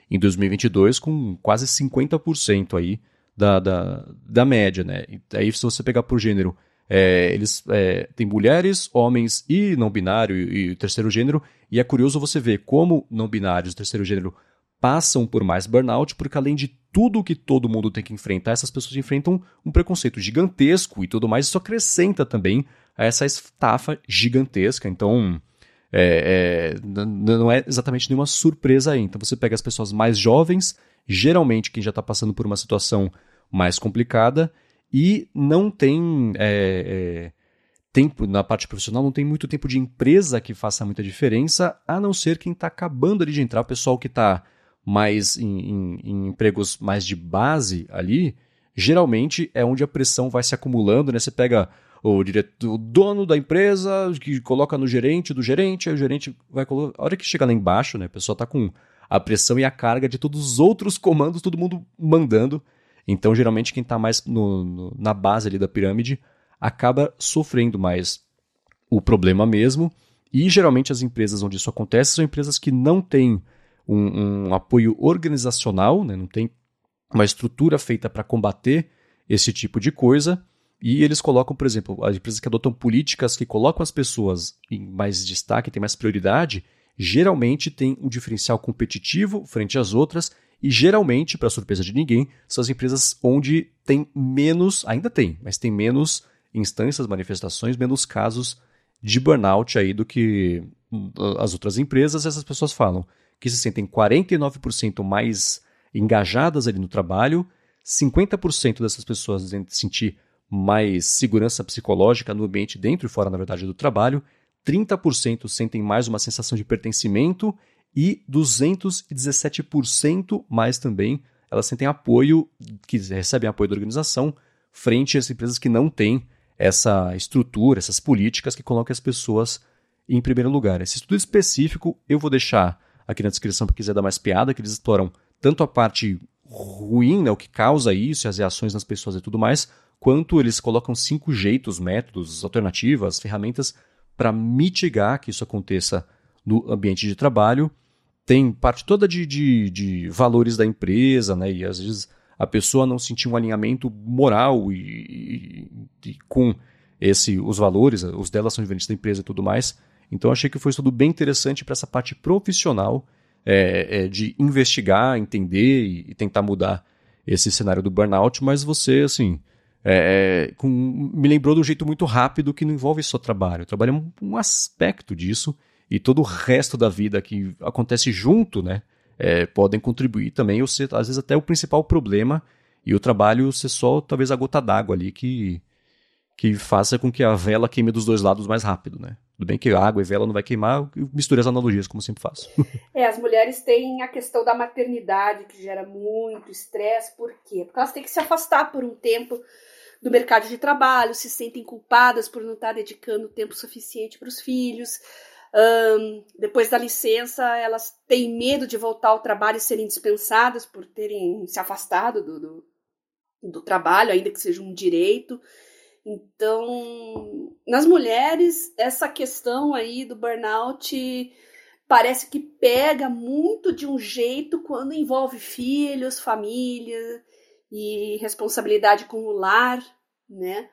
em 2022 com quase 50% aí da, da, da média, né? E aí se você pegar por gênero é, eles é, têm mulheres, homens e não binário e, e terceiro gênero, e é curioso você ver como não binários terceiro gênero passam por mais burnout, porque além de tudo que todo mundo tem que enfrentar, essas pessoas enfrentam um preconceito gigantesco e tudo mais, isso acrescenta também a essa estafa gigantesca. Então, é, é, não é exatamente nenhuma surpresa aí. Então, você pega as pessoas mais jovens, geralmente quem já está passando por uma situação mais complicada, e não tem é, é, tempo na parte profissional, não tem muito tempo de empresa que faça muita diferença, a não ser quem está acabando ali de entrar, o pessoal que está mais em, em, em, empregos mais de base ali, geralmente é onde a pressão vai se acumulando, né? Você pega o, diretor, o dono da empresa que coloca no gerente do gerente, aí o gerente vai colocar. A hora que chega lá embaixo, né? A pessoa está com a pressão e a carga de todos os outros comandos, todo mundo mandando. Então, geralmente, quem está mais no, no, na base ali da pirâmide acaba sofrendo mais o problema mesmo. E geralmente as empresas onde isso acontece são empresas que não têm um, um apoio organizacional, né? não tem uma estrutura feita para combater esse tipo de coisa. E eles colocam, por exemplo, as empresas que adotam políticas que colocam as pessoas em mais destaque, têm mais prioridade, geralmente tem um diferencial competitivo frente às outras e geralmente, para surpresa de ninguém, são as empresas onde tem menos, ainda tem, mas tem menos instâncias, manifestações, menos casos de burnout aí do que hum, as outras empresas. Essas pessoas falam que se sentem 49% mais engajadas ali no trabalho, 50% dessas pessoas dizem sentir mais segurança psicológica no ambiente dentro e fora, na verdade, do trabalho, 30% sentem mais uma sensação de pertencimento e 217% mais também elas sentem apoio, que recebem apoio da organização, frente às empresas que não têm essa estrutura, essas políticas que colocam as pessoas em primeiro lugar. Esse estudo específico eu vou deixar aqui na descrição para quiser dar mais piada, que eles exploram tanto a parte ruim, né, o que causa isso, as reações nas pessoas e tudo mais, quanto eles colocam cinco jeitos, métodos, alternativas, ferramentas para mitigar que isso aconteça no ambiente de trabalho. Tem parte toda de, de, de valores da empresa, né? E às vezes a pessoa não sentir um alinhamento moral e, e, e com esse, os valores, os delas são diferentes da empresa e tudo mais. Então achei que foi um estudo bem interessante para essa parte profissional é, é, de investigar, entender e, e, tentar mudar esse cenário do burnout, mas você, assim, é, é com, me lembrou de um jeito muito rápido que não envolve só trabalho. O trabalho é um, um aspecto disso e todo o resto da vida que acontece junto, né, é, podem contribuir também, ou ser, às vezes até o principal problema, e o trabalho ser só talvez a gota d'água ali que, que faça com que a vela queime dos dois lados mais rápido, né? Tudo bem que água e vela não vai queimar, eu as analogias, como sempre faço. (laughs) É, as mulheres têm a questão da maternidade, que gera muito estresse, por quê? Porque elas têm que se afastar por um tempo do mercado de trabalho, se sentem culpadas por não estar dedicando tempo suficiente para os filhos, um, depois da licença, elas têm medo de voltar ao trabalho e serem dispensadas por terem se afastado do, do, do trabalho, ainda que seja um direito. Então, nas mulheres, essa questão aí do burnout parece que pega muito de um jeito quando envolve filhos, família e responsabilidade com o lar, né?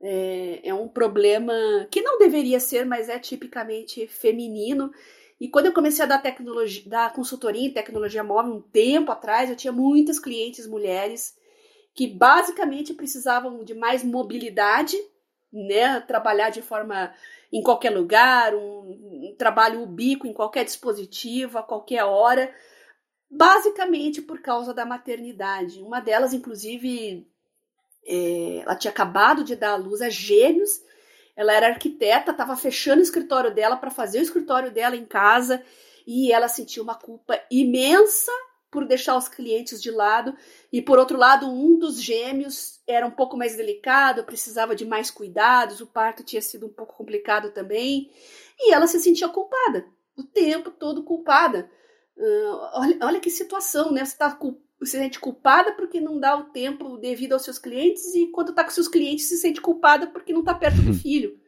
É, é, um problema que não deveria ser, mas é tipicamente feminino. E quando eu comecei a dar tecnologia, dar consultoria em tecnologia móvel um tempo atrás, eu tinha muitas clientes mulheres que basicamente precisavam de mais mobilidade, né, trabalhar de forma em qualquer lugar, um, um trabalho ubíquo em qualquer dispositivo, a qualquer hora, basicamente por causa da maternidade. Uma delas, inclusive, é, ela tinha acabado de dar à luz a gêmeos, ela era arquiteta, estava fechando o escritório dela para fazer o escritório dela em casa e ela sentiu uma culpa imensa por deixar os clientes de lado. E por outro lado, um dos gêmeos era um pouco mais delicado, precisava de mais cuidados, o parto tinha sido um pouco complicado também. E ela se sentia culpada, o tempo todo culpada. Uh, olha, olha que situação, né? Você está se sente culpada porque não dá o tempo devido aos seus clientes, e quando está com seus clientes, se sente culpada porque não está perto do (laughs) filho.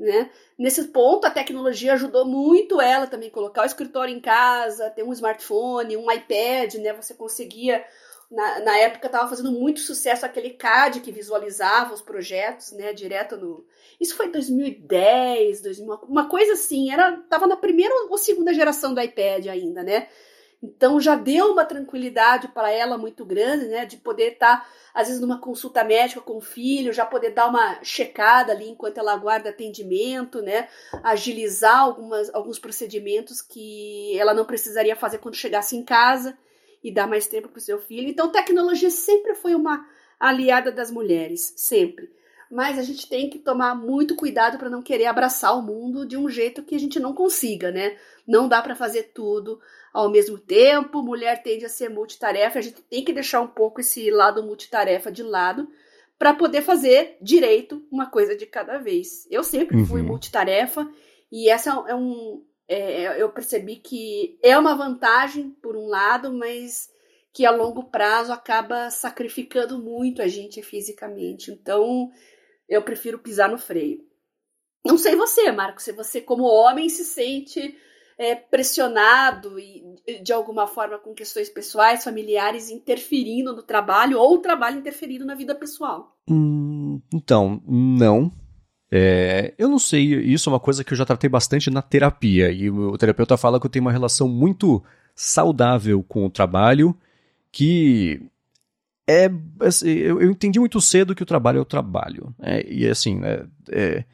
Né? Nesse ponto, a tecnologia ajudou muito ela também colocar o escritório em casa, ter um smartphone, um iPad, né? Você conseguia na, na época estava fazendo muito sucesso aquele CAD que visualizava os projetos, né, direto no. Isso foi 2010, 2000, uma coisa assim, era tava na primeira ou segunda geração do iPad ainda, né? Então já deu uma tranquilidade para ela muito grande, né, de poder estar tá, às vezes numa consulta médica com o filho, já poder dar uma checada ali enquanto ela aguarda atendimento, né, agilizar algumas, alguns procedimentos que ela não precisaria fazer quando chegasse em casa e dar mais tempo para o seu filho. Então, tecnologia sempre foi uma aliada das mulheres, sempre. Mas a gente tem que tomar muito cuidado para não querer abraçar o mundo de um jeito que a gente não consiga, né? Não dá para fazer tudo ao mesmo tempo. Mulher tende a ser multitarefa, a gente tem que deixar um pouco esse lado multitarefa de lado para poder fazer direito uma coisa de cada vez. Eu sempre uhum. fui multitarefa e essa é um, é, eu percebi que é uma vantagem por um lado, mas que a longo prazo acaba sacrificando muito a gente fisicamente. Então, eu prefiro pisar no freio. Não sei você, Marco, se você, como homem, se sente é, pressionado e, de alguma forma com questões pessoais, familiares interferindo no trabalho ou o trabalho interferindo na vida pessoal. Hum, então, não. É, eu não sei, isso é uma coisa que eu já tratei bastante na terapia, e o terapeuta fala que eu tenho uma relação muito saudável com o trabalho, que é. Assim, eu, eu, entendi muito cedo que o trabalho é o trabalho. É, e assim, é, é,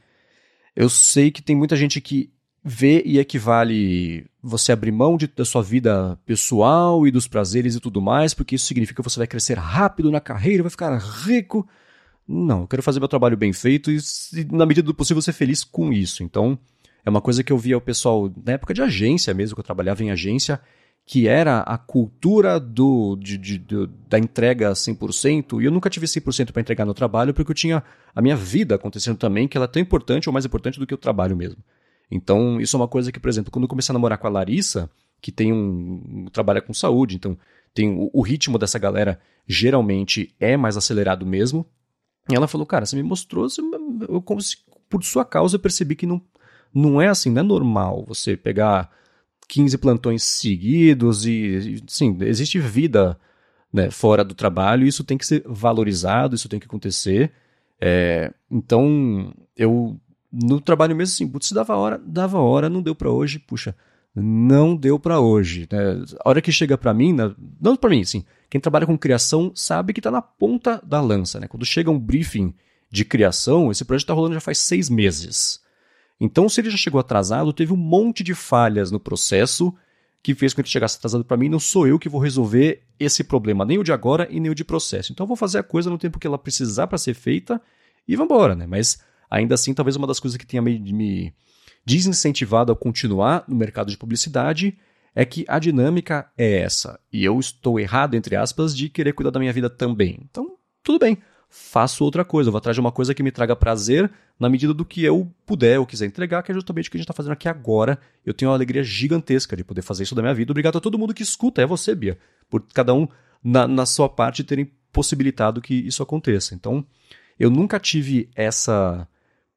eu sei que tem muita gente que vê e equivale você abrir mão de, da sua vida pessoal e dos prazeres e tudo mais, porque isso significa que você vai crescer rápido na carreira, vai ficar rico. Não, eu quero fazer meu trabalho bem feito e, na medida do possível, ser feliz com isso. Então, é uma coisa que eu via o pessoal, na época de agência mesmo, que eu trabalhava em agência, que era a cultura do, de, de, de, da entrega 100%, e eu nunca tive 100% para entregar no trabalho, porque eu tinha a minha vida acontecendo também, que ela é tão importante ou mais importante do que o trabalho mesmo. Então, isso é uma coisa que, por exemplo, quando eu comecei a namorar com a Larissa, que tem um, trabalha com saúde, então tem o, o ritmo dessa galera geralmente é mais acelerado mesmo, e ela falou, cara, você me mostrou, você, eu, como se, por sua causa eu percebi que não, não é assim, não é normal você pegar 15 plantões seguidos e, sim, existe vida né, fora do trabalho isso tem que ser valorizado, isso tem que acontecer. É, então, eu, no trabalho mesmo, assim, putz, dava hora, dava hora, não deu para hoje, puxa, não deu para hoje. Né? A hora que chega para mim, não para mim, assim, quem trabalha com criação sabe que está na ponta da lança. Né? Quando chega um briefing de criação, esse projeto está rolando já faz seis meses. Então, se ele já chegou atrasado, teve um monte de falhas no processo que fez com que ele chegasse atrasado para mim. Não sou eu que vou resolver esse problema, nem o de agora e nem o de processo. Então, eu vou fazer a coisa no tempo que ela precisar para ser feita e vamos embora, né? Mas ainda assim, talvez uma das coisas que tenha me, me desincentivado a continuar no mercado de publicidade é que a dinâmica é essa. E eu estou errado, entre aspas, de querer cuidar da minha vida também. Então, tudo bem. Faço outra coisa. Vou atrás de uma coisa que me traga prazer na medida do que eu puder ou quiser entregar, que é justamente o que a gente está fazendo aqui agora. Eu tenho uma alegria gigantesca de poder fazer isso da minha vida. Obrigado a todo mundo que escuta. É você, Bia. Por cada um, na, na sua parte, terem possibilitado que isso aconteça. Então, eu nunca tive essa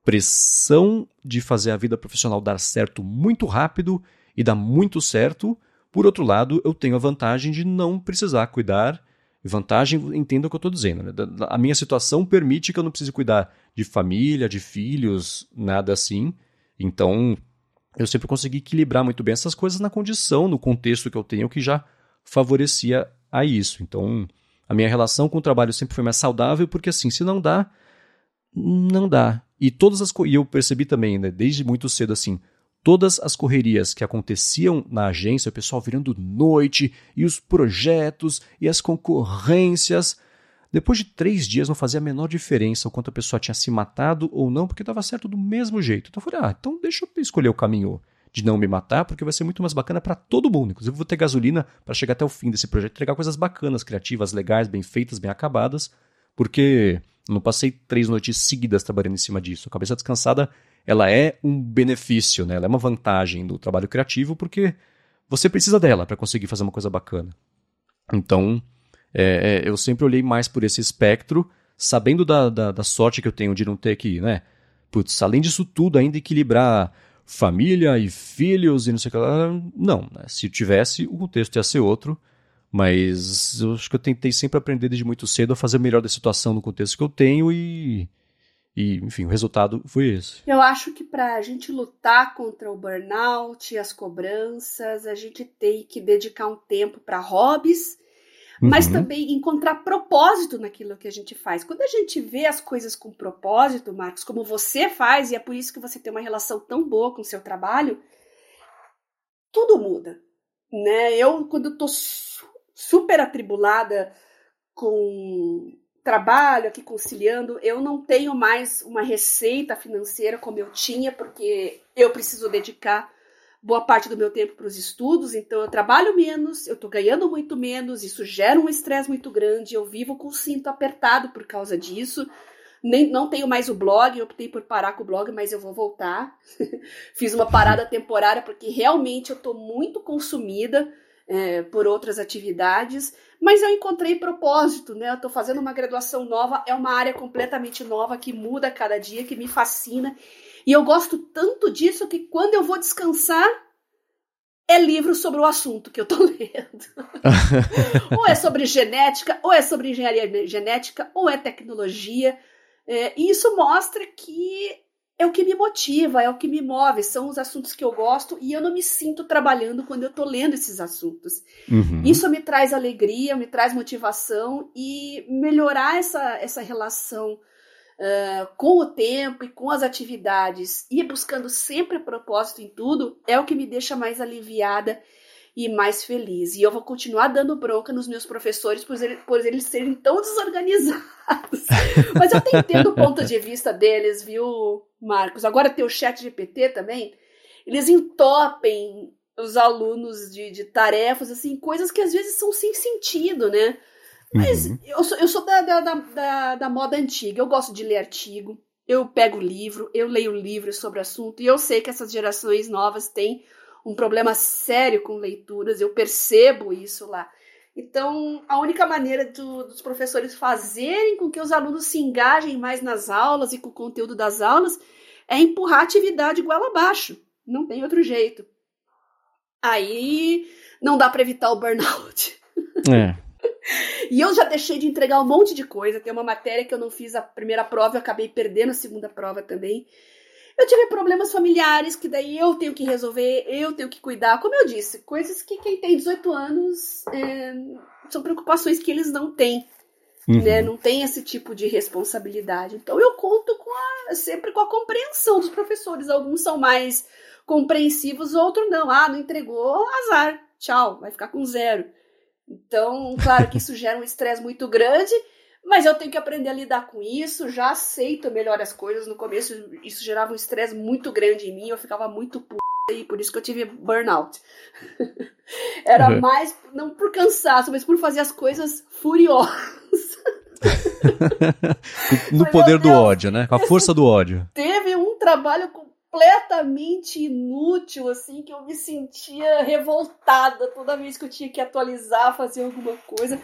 pressão de fazer a vida profissional dar certo muito rápido e dá muito certo. Por outro lado, eu tenho a vantagem de não precisar cuidar. Vantagem, entenda o que eu estou dizendo. Né? A minha situação permite que eu não precise cuidar de família, de filhos, nada assim. Então, eu sempre consegui equilibrar muito bem essas coisas na condição, no contexto que eu tenho, que já favorecia a isso. Então, a minha relação com o trabalho sempre foi mais saudável, porque assim, se não dá, não dá. E todas as e eu percebi também, né, desde muito cedo assim, todas as correrias que aconteciam na agência, o pessoal virando noite, e os projetos, e as concorrências. Depois de três dias não fazia a menor diferença o quanto a pessoa tinha se matado ou não, porque estava certo do mesmo jeito. Então eu falei, ah, então deixa eu escolher o caminho de não me matar, porque vai ser muito mais bacana para todo mundo. Inclusive, vou ter gasolina para chegar até o fim desse projeto, entregar coisas bacanas, criativas, legais, bem feitas, bem acabadas, porque não passei três noites seguidas trabalhando em cima disso. A cabeça descansada, ela é um benefício, né? Ela é uma vantagem do trabalho criativo, porque você precisa dela para conseguir fazer uma coisa bacana. Então, é, é, eu sempre olhei mais por esse espectro, sabendo da, da, da sorte que eu tenho de não ter que, né? Putz, além disso tudo, ainda equilibrar família e filhos e não sei o que lá. Não, né? se tivesse, o contexto ia ser outro. Mas eu acho que eu tentei sempre aprender desde muito cedo a fazer o melhor da situação no contexto que eu tenho e, e enfim, o resultado foi esse. Eu acho que para a gente lutar contra o burnout, as cobranças, a gente tem que dedicar um tempo para hobbies mas uhum. também encontrar propósito naquilo que a gente faz. Quando a gente vê as coisas com propósito, Marcos, como você faz, e é por isso que você tem uma relação tão boa com o seu trabalho, tudo muda. Né? Eu, quando estou su super atribulada com trabalho aqui conciliando, eu não tenho mais uma receita financeira como eu tinha, porque eu preciso dedicar boa parte do meu tempo para os estudos, então eu trabalho menos, eu estou ganhando muito menos, isso gera um estresse muito grande, eu vivo com o cinto apertado por causa disso. Nem, não tenho mais o blog, eu optei por parar com o blog, mas eu vou voltar. (laughs) Fiz uma parada temporária porque realmente eu estou muito consumida é, por outras atividades, mas eu encontrei propósito, né? Eu estou fazendo uma graduação nova, é uma área completamente nova que muda cada dia, que me fascina e eu gosto tanto disso que quando eu vou descansar, é livro sobre o assunto que eu tô (laughs) lendo. ou é sobre genética, ou é sobre engenharia genética, ou é tecnologia. É, e isso mostra que é o que me motiva, é o que me move, são os assuntos que eu gosto e eu não me sinto trabalhando quando eu tô lendo esses assuntos. Uhum. Isso me traz alegria, me traz motivação e melhorar essa, essa relação uh, com o tempo e com as atividades e buscando sempre propósito em tudo, é o que me deixa mais aliviada e mais feliz. E eu vou continuar dando bronca nos meus professores por, ele, por eles serem tão desorganizados. (laughs) Mas eu entendo o ponto de vista deles, viu, Marcos? Agora tem o chat GPT também. Eles entopem os alunos de, de tarefas, assim, coisas que às vezes são sem sentido, né? Mas uhum. eu sou, eu sou da, da, da, da, moda antiga. Eu gosto de ler artigo, eu pego livro, eu leio livros sobre o assunto, e eu sei que essas gerações novas têm um problema sério com leituras, eu percebo isso lá. Então, a única maneira do, dos professores fazerem com que os alunos se engajem mais nas aulas e com o conteúdo das aulas é empurrar a atividade igual abaixo. Não tem outro jeito. Aí não dá para evitar o burnout. É. (laughs) E eu já deixei de entregar um monte de coisa. Tem uma matéria que eu não fiz a primeira prova, eu acabei perdendo a segunda prova também. Eu tive problemas familiares que daí eu tenho que resolver, eu tenho que cuidar. Como eu disse, coisas que quem tem 18 anos é, são preocupações que eles não têm. Uhum. Né? Não tem esse tipo de responsabilidade. Então eu conto com a, sempre com a compreensão dos professores. Alguns são mais compreensivos, outros não. Ah, não entregou, azar. Tchau, vai ficar com zero. Então, claro que isso gera um estresse muito grande, mas eu tenho que aprender a lidar com isso. Já aceito melhor as coisas. No começo, isso gerava um estresse muito grande em mim, eu ficava muito p... e por isso que eu tive burnout. (laughs) Era uhum. mais, não por cansaço, mas por fazer as coisas furiosas. (laughs) no poder do ódio, né? Com a força do ódio. Teve um trabalho com completamente inútil, assim, que eu me sentia revoltada toda vez que eu tinha que atualizar, fazer alguma coisa.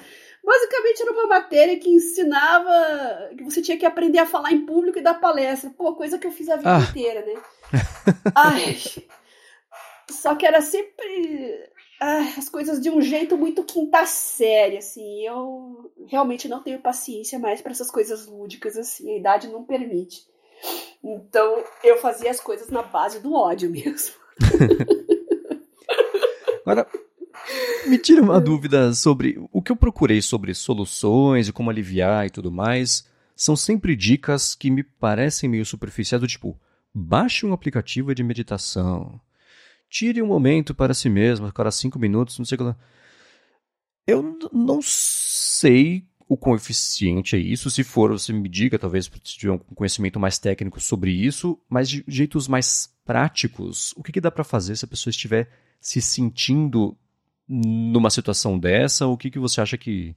Basicamente era uma matéria que ensinava que você tinha que aprender a falar em público e dar palestra. Pô, coisa que eu fiz a vida ah. inteira, né? (laughs) Ai. Só que era sempre ai, as coisas de um jeito muito quinta série, assim. Eu realmente não tenho paciência mais para essas coisas lúdicas, assim. A idade não permite. Então eu fazia as coisas na base do ódio mesmo. (laughs) Agora, me tira uma dúvida sobre o que eu procurei sobre soluções e como aliviar e tudo mais. são sempre dicas que me parecem meio superficiais, do tipo, baixe um aplicativo de meditação, tire um momento para si mesmo, cada cinco minutos, não sei o que lá. Eu não sei o quão eficiente é isso. Se for, você me diga, talvez, se tiver um conhecimento mais técnico sobre isso, mas de jeitos mais práticos, o que, que dá para fazer se a pessoa estiver se sentindo numa situação dessa? O que, que você acha que.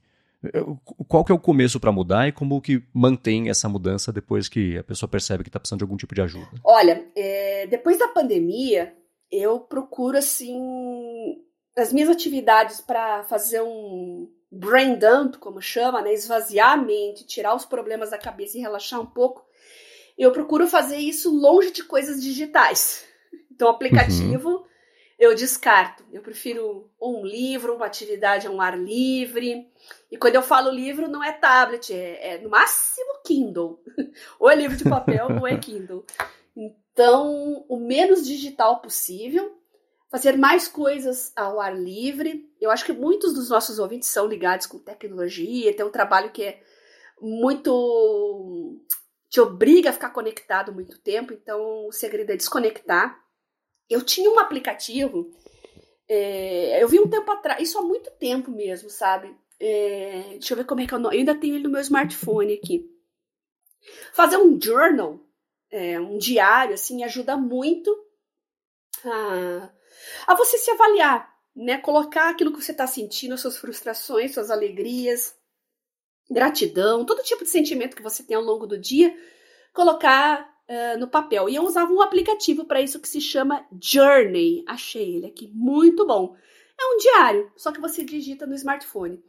Qual que é o começo para mudar e como que mantém essa mudança depois que a pessoa percebe que está precisando de algum tipo de ajuda? Olha, é, depois da pandemia, eu procuro, assim, as minhas atividades para fazer um brain dump, como chama, né, esvaziar a mente, tirar os problemas da cabeça e relaxar um pouco, eu procuro fazer isso longe de coisas digitais. Então, aplicativo uhum. Eu descarto. Eu prefiro um livro, uma atividade a um ar livre. E quando eu falo livro, não é tablet, é, é no máximo Kindle. (laughs) ou é livro de papel ou é Kindle. Então, o menos digital possível fazer mais coisas ao ar livre. Eu acho que muitos dos nossos ouvintes são ligados com tecnologia, tem um trabalho que é muito te obriga a ficar conectado muito tempo, então o segredo é desconectar. Eu tinha um aplicativo, é, eu vi um tempo atrás, isso há muito tempo mesmo, sabe? É, deixa eu ver como é que eu, eu ainda tenho ele no meu smartphone aqui. Fazer um journal, é, um diário, assim, ajuda muito a a você se avaliar, né? Colocar aquilo que você está sentindo, suas frustrações, suas alegrias, gratidão, todo tipo de sentimento que você tem ao longo do dia, colocar uh, no papel. E eu usava um aplicativo para isso que se chama Journey. Achei ele aqui muito bom. É um diário, só que você digita no smartphone.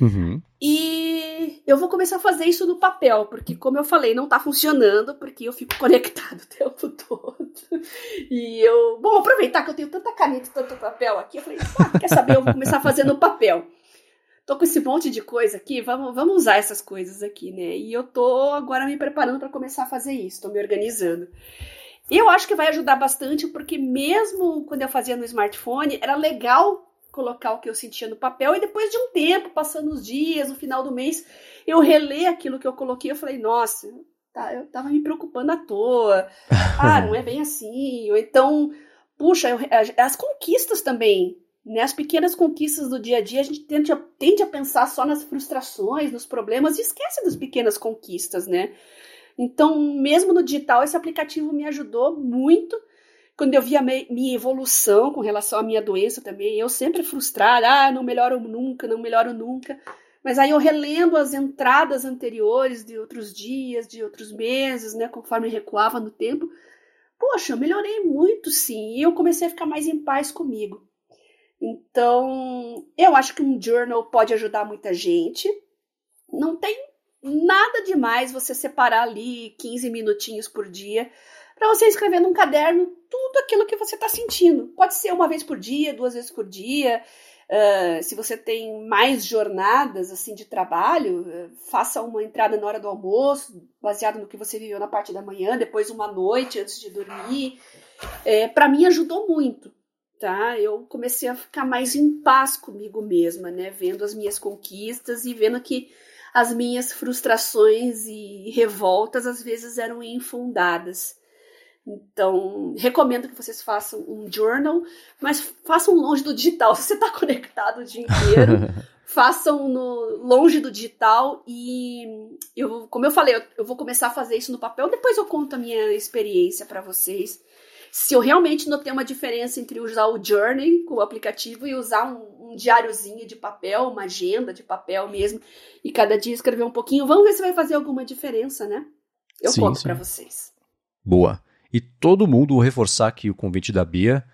Uhum. E eu vou começar a fazer isso no papel, porque, como eu falei, não tá funcionando, porque eu fico (laughs) conectado o tempo todo. E eu, bom, aproveitar que eu tenho tanta caneta e tanto papel aqui, eu falei, ah, quer saber? Eu vou começar a fazer no papel. Tô com esse monte de coisa aqui, vamos, vamos usar essas coisas aqui, né? E eu tô agora me preparando para começar a fazer isso, tô me organizando. E eu acho que vai ajudar bastante, porque mesmo quando eu fazia no smartphone, era legal colocar o que eu sentia no papel e depois de um tempo, passando os dias, no final do mês, eu reler aquilo que eu coloquei, eu falei, nossa, tá, eu tava me preocupando à toa. Ah, (laughs) não é bem assim. Ou então, puxa, eu, as conquistas também, né? As pequenas conquistas do dia a dia, a gente tende a, tende a pensar só nas frustrações, nos problemas e esquece das pequenas conquistas, né? Então, mesmo no digital, esse aplicativo me ajudou muito quando eu vi a minha evolução com relação à minha doença também, eu sempre frustrada, ah, não melhoro nunca, não melhoro nunca. Mas aí eu relendo as entradas anteriores de outros dias, de outros meses, né, conforme recuava no tempo, poxa, eu melhorei muito sim, e eu comecei a ficar mais em paz comigo. Então, eu acho que um journal pode ajudar muita gente. Não tem nada demais você separar ali 15 minutinhos por dia para você escrever num caderno tudo aquilo que você está sentindo. Pode ser uma vez por dia, duas vezes por dia. Uh, se você tem mais jornadas assim de trabalho, uh, faça uma entrada na hora do almoço, baseado no que você viveu na parte da manhã, depois uma noite antes de dormir. É, para mim ajudou muito, tá? Eu comecei a ficar mais em paz comigo mesma, né? Vendo as minhas conquistas e vendo que as minhas frustrações e revoltas às vezes eram infundadas. Então, recomendo que vocês façam um journal, mas façam longe do digital. (laughs) Se você está conectado o dia inteiro, (laughs) façam no, longe do digital. E eu, como eu falei, eu, eu, vou começar a fazer isso no papel. Depois eu conto a minha experiência para vocês. Se eu realmente notei uma diferença entre usar o Journey com o aplicativo e usar um, um diáriozinho de papel, uma agenda de papel mesmo, e cada dia escrever um pouquinho, vamos ver se vai fazer alguma diferença, né? Eu sim, conto para vocês. Boa. E todo mundo, vou reforçar aqui o convite da Bia.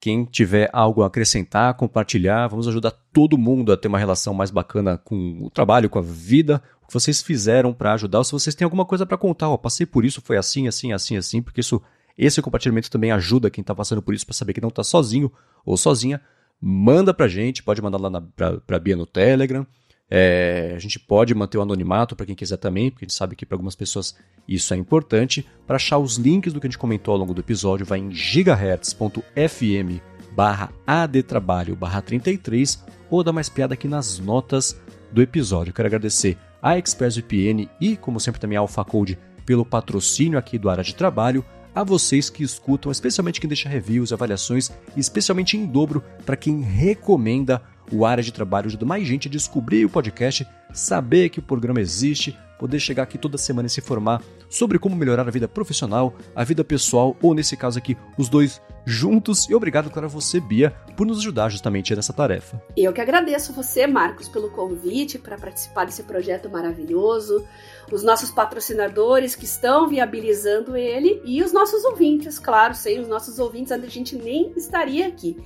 Quem tiver algo a acrescentar, compartilhar, vamos ajudar todo mundo a ter uma relação mais bacana com o trabalho, com a vida, o que vocês fizeram para ajudar. Ou se vocês têm alguma coisa para contar, ó, passei por isso, foi assim, assim, assim, assim, porque isso, esse compartilhamento também ajuda quem está passando por isso para saber que não está sozinho ou sozinha. Manda pra gente, pode mandar lá na, pra, pra Bia no Telegram. É, a gente pode manter o anonimato para quem quiser também, porque a gente sabe que para algumas pessoas isso é importante. Para achar os links do que a gente comentou ao longo do episódio, vai em gigahertz.fm barra adtrabalho barra 33 ou dá mais piada aqui nas notas do episódio. quero agradecer a ExpressVPN e, como sempre, também a AlphaCode pelo patrocínio aqui do Área de Trabalho, a vocês que escutam, especialmente quem deixa reviews, avaliações, especialmente em dobro para quem recomenda o Área de Trabalho, ajuda mais gente a descobrir o podcast, saber que o programa existe, poder chegar aqui toda semana e se informar sobre como melhorar a vida profissional, a vida pessoal, ou nesse caso aqui, os dois juntos. E obrigado, claro, a você, Bia, por nos ajudar justamente nessa tarefa. Eu que agradeço você, Marcos, pelo convite para participar desse projeto maravilhoso, os nossos patrocinadores que estão viabilizando ele e os nossos ouvintes, claro, sem os nossos ouvintes a gente nem estaria aqui.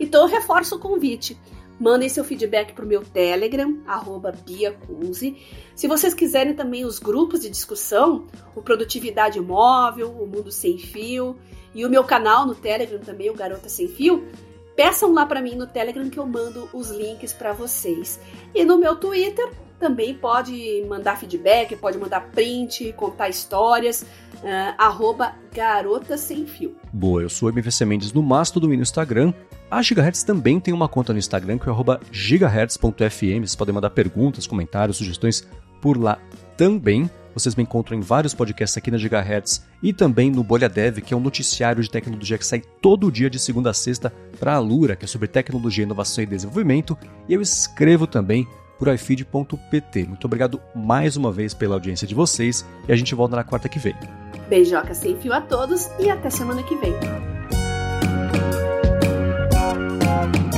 Então eu reforço o convite. Mandem seu feedback para o meu Telegram, BiaCunze. Se vocês quiserem também os grupos de discussão, o Produtividade Móvel, o Mundo Sem Fio e o meu canal no Telegram também, o Garota Sem Fio, peçam lá para mim no Telegram que eu mando os links para vocês. E no meu Twitter também pode mandar feedback, pode mandar print, contar histórias, uh, arroba Garota Sem Fio. Boa, eu sou MVC Mendes no Mastodon e no Instagram a Gigahertz também tem uma conta no Instagram que é gigahertz.fm. Vocês podem mandar perguntas, comentários, sugestões por lá também. Vocês me encontram em vários podcasts aqui na Gigahertz e também no Bolha Dev, que é um noticiário de tecnologia que sai todo dia de segunda a sexta para a Alura, que é sobre tecnologia, inovação e desenvolvimento. E eu escrevo também por ifeed.pt. Muito obrigado mais uma vez pela audiência de vocês e a gente volta na quarta que vem. Beijoca sem fio a todos e até semana que vem. Thank you.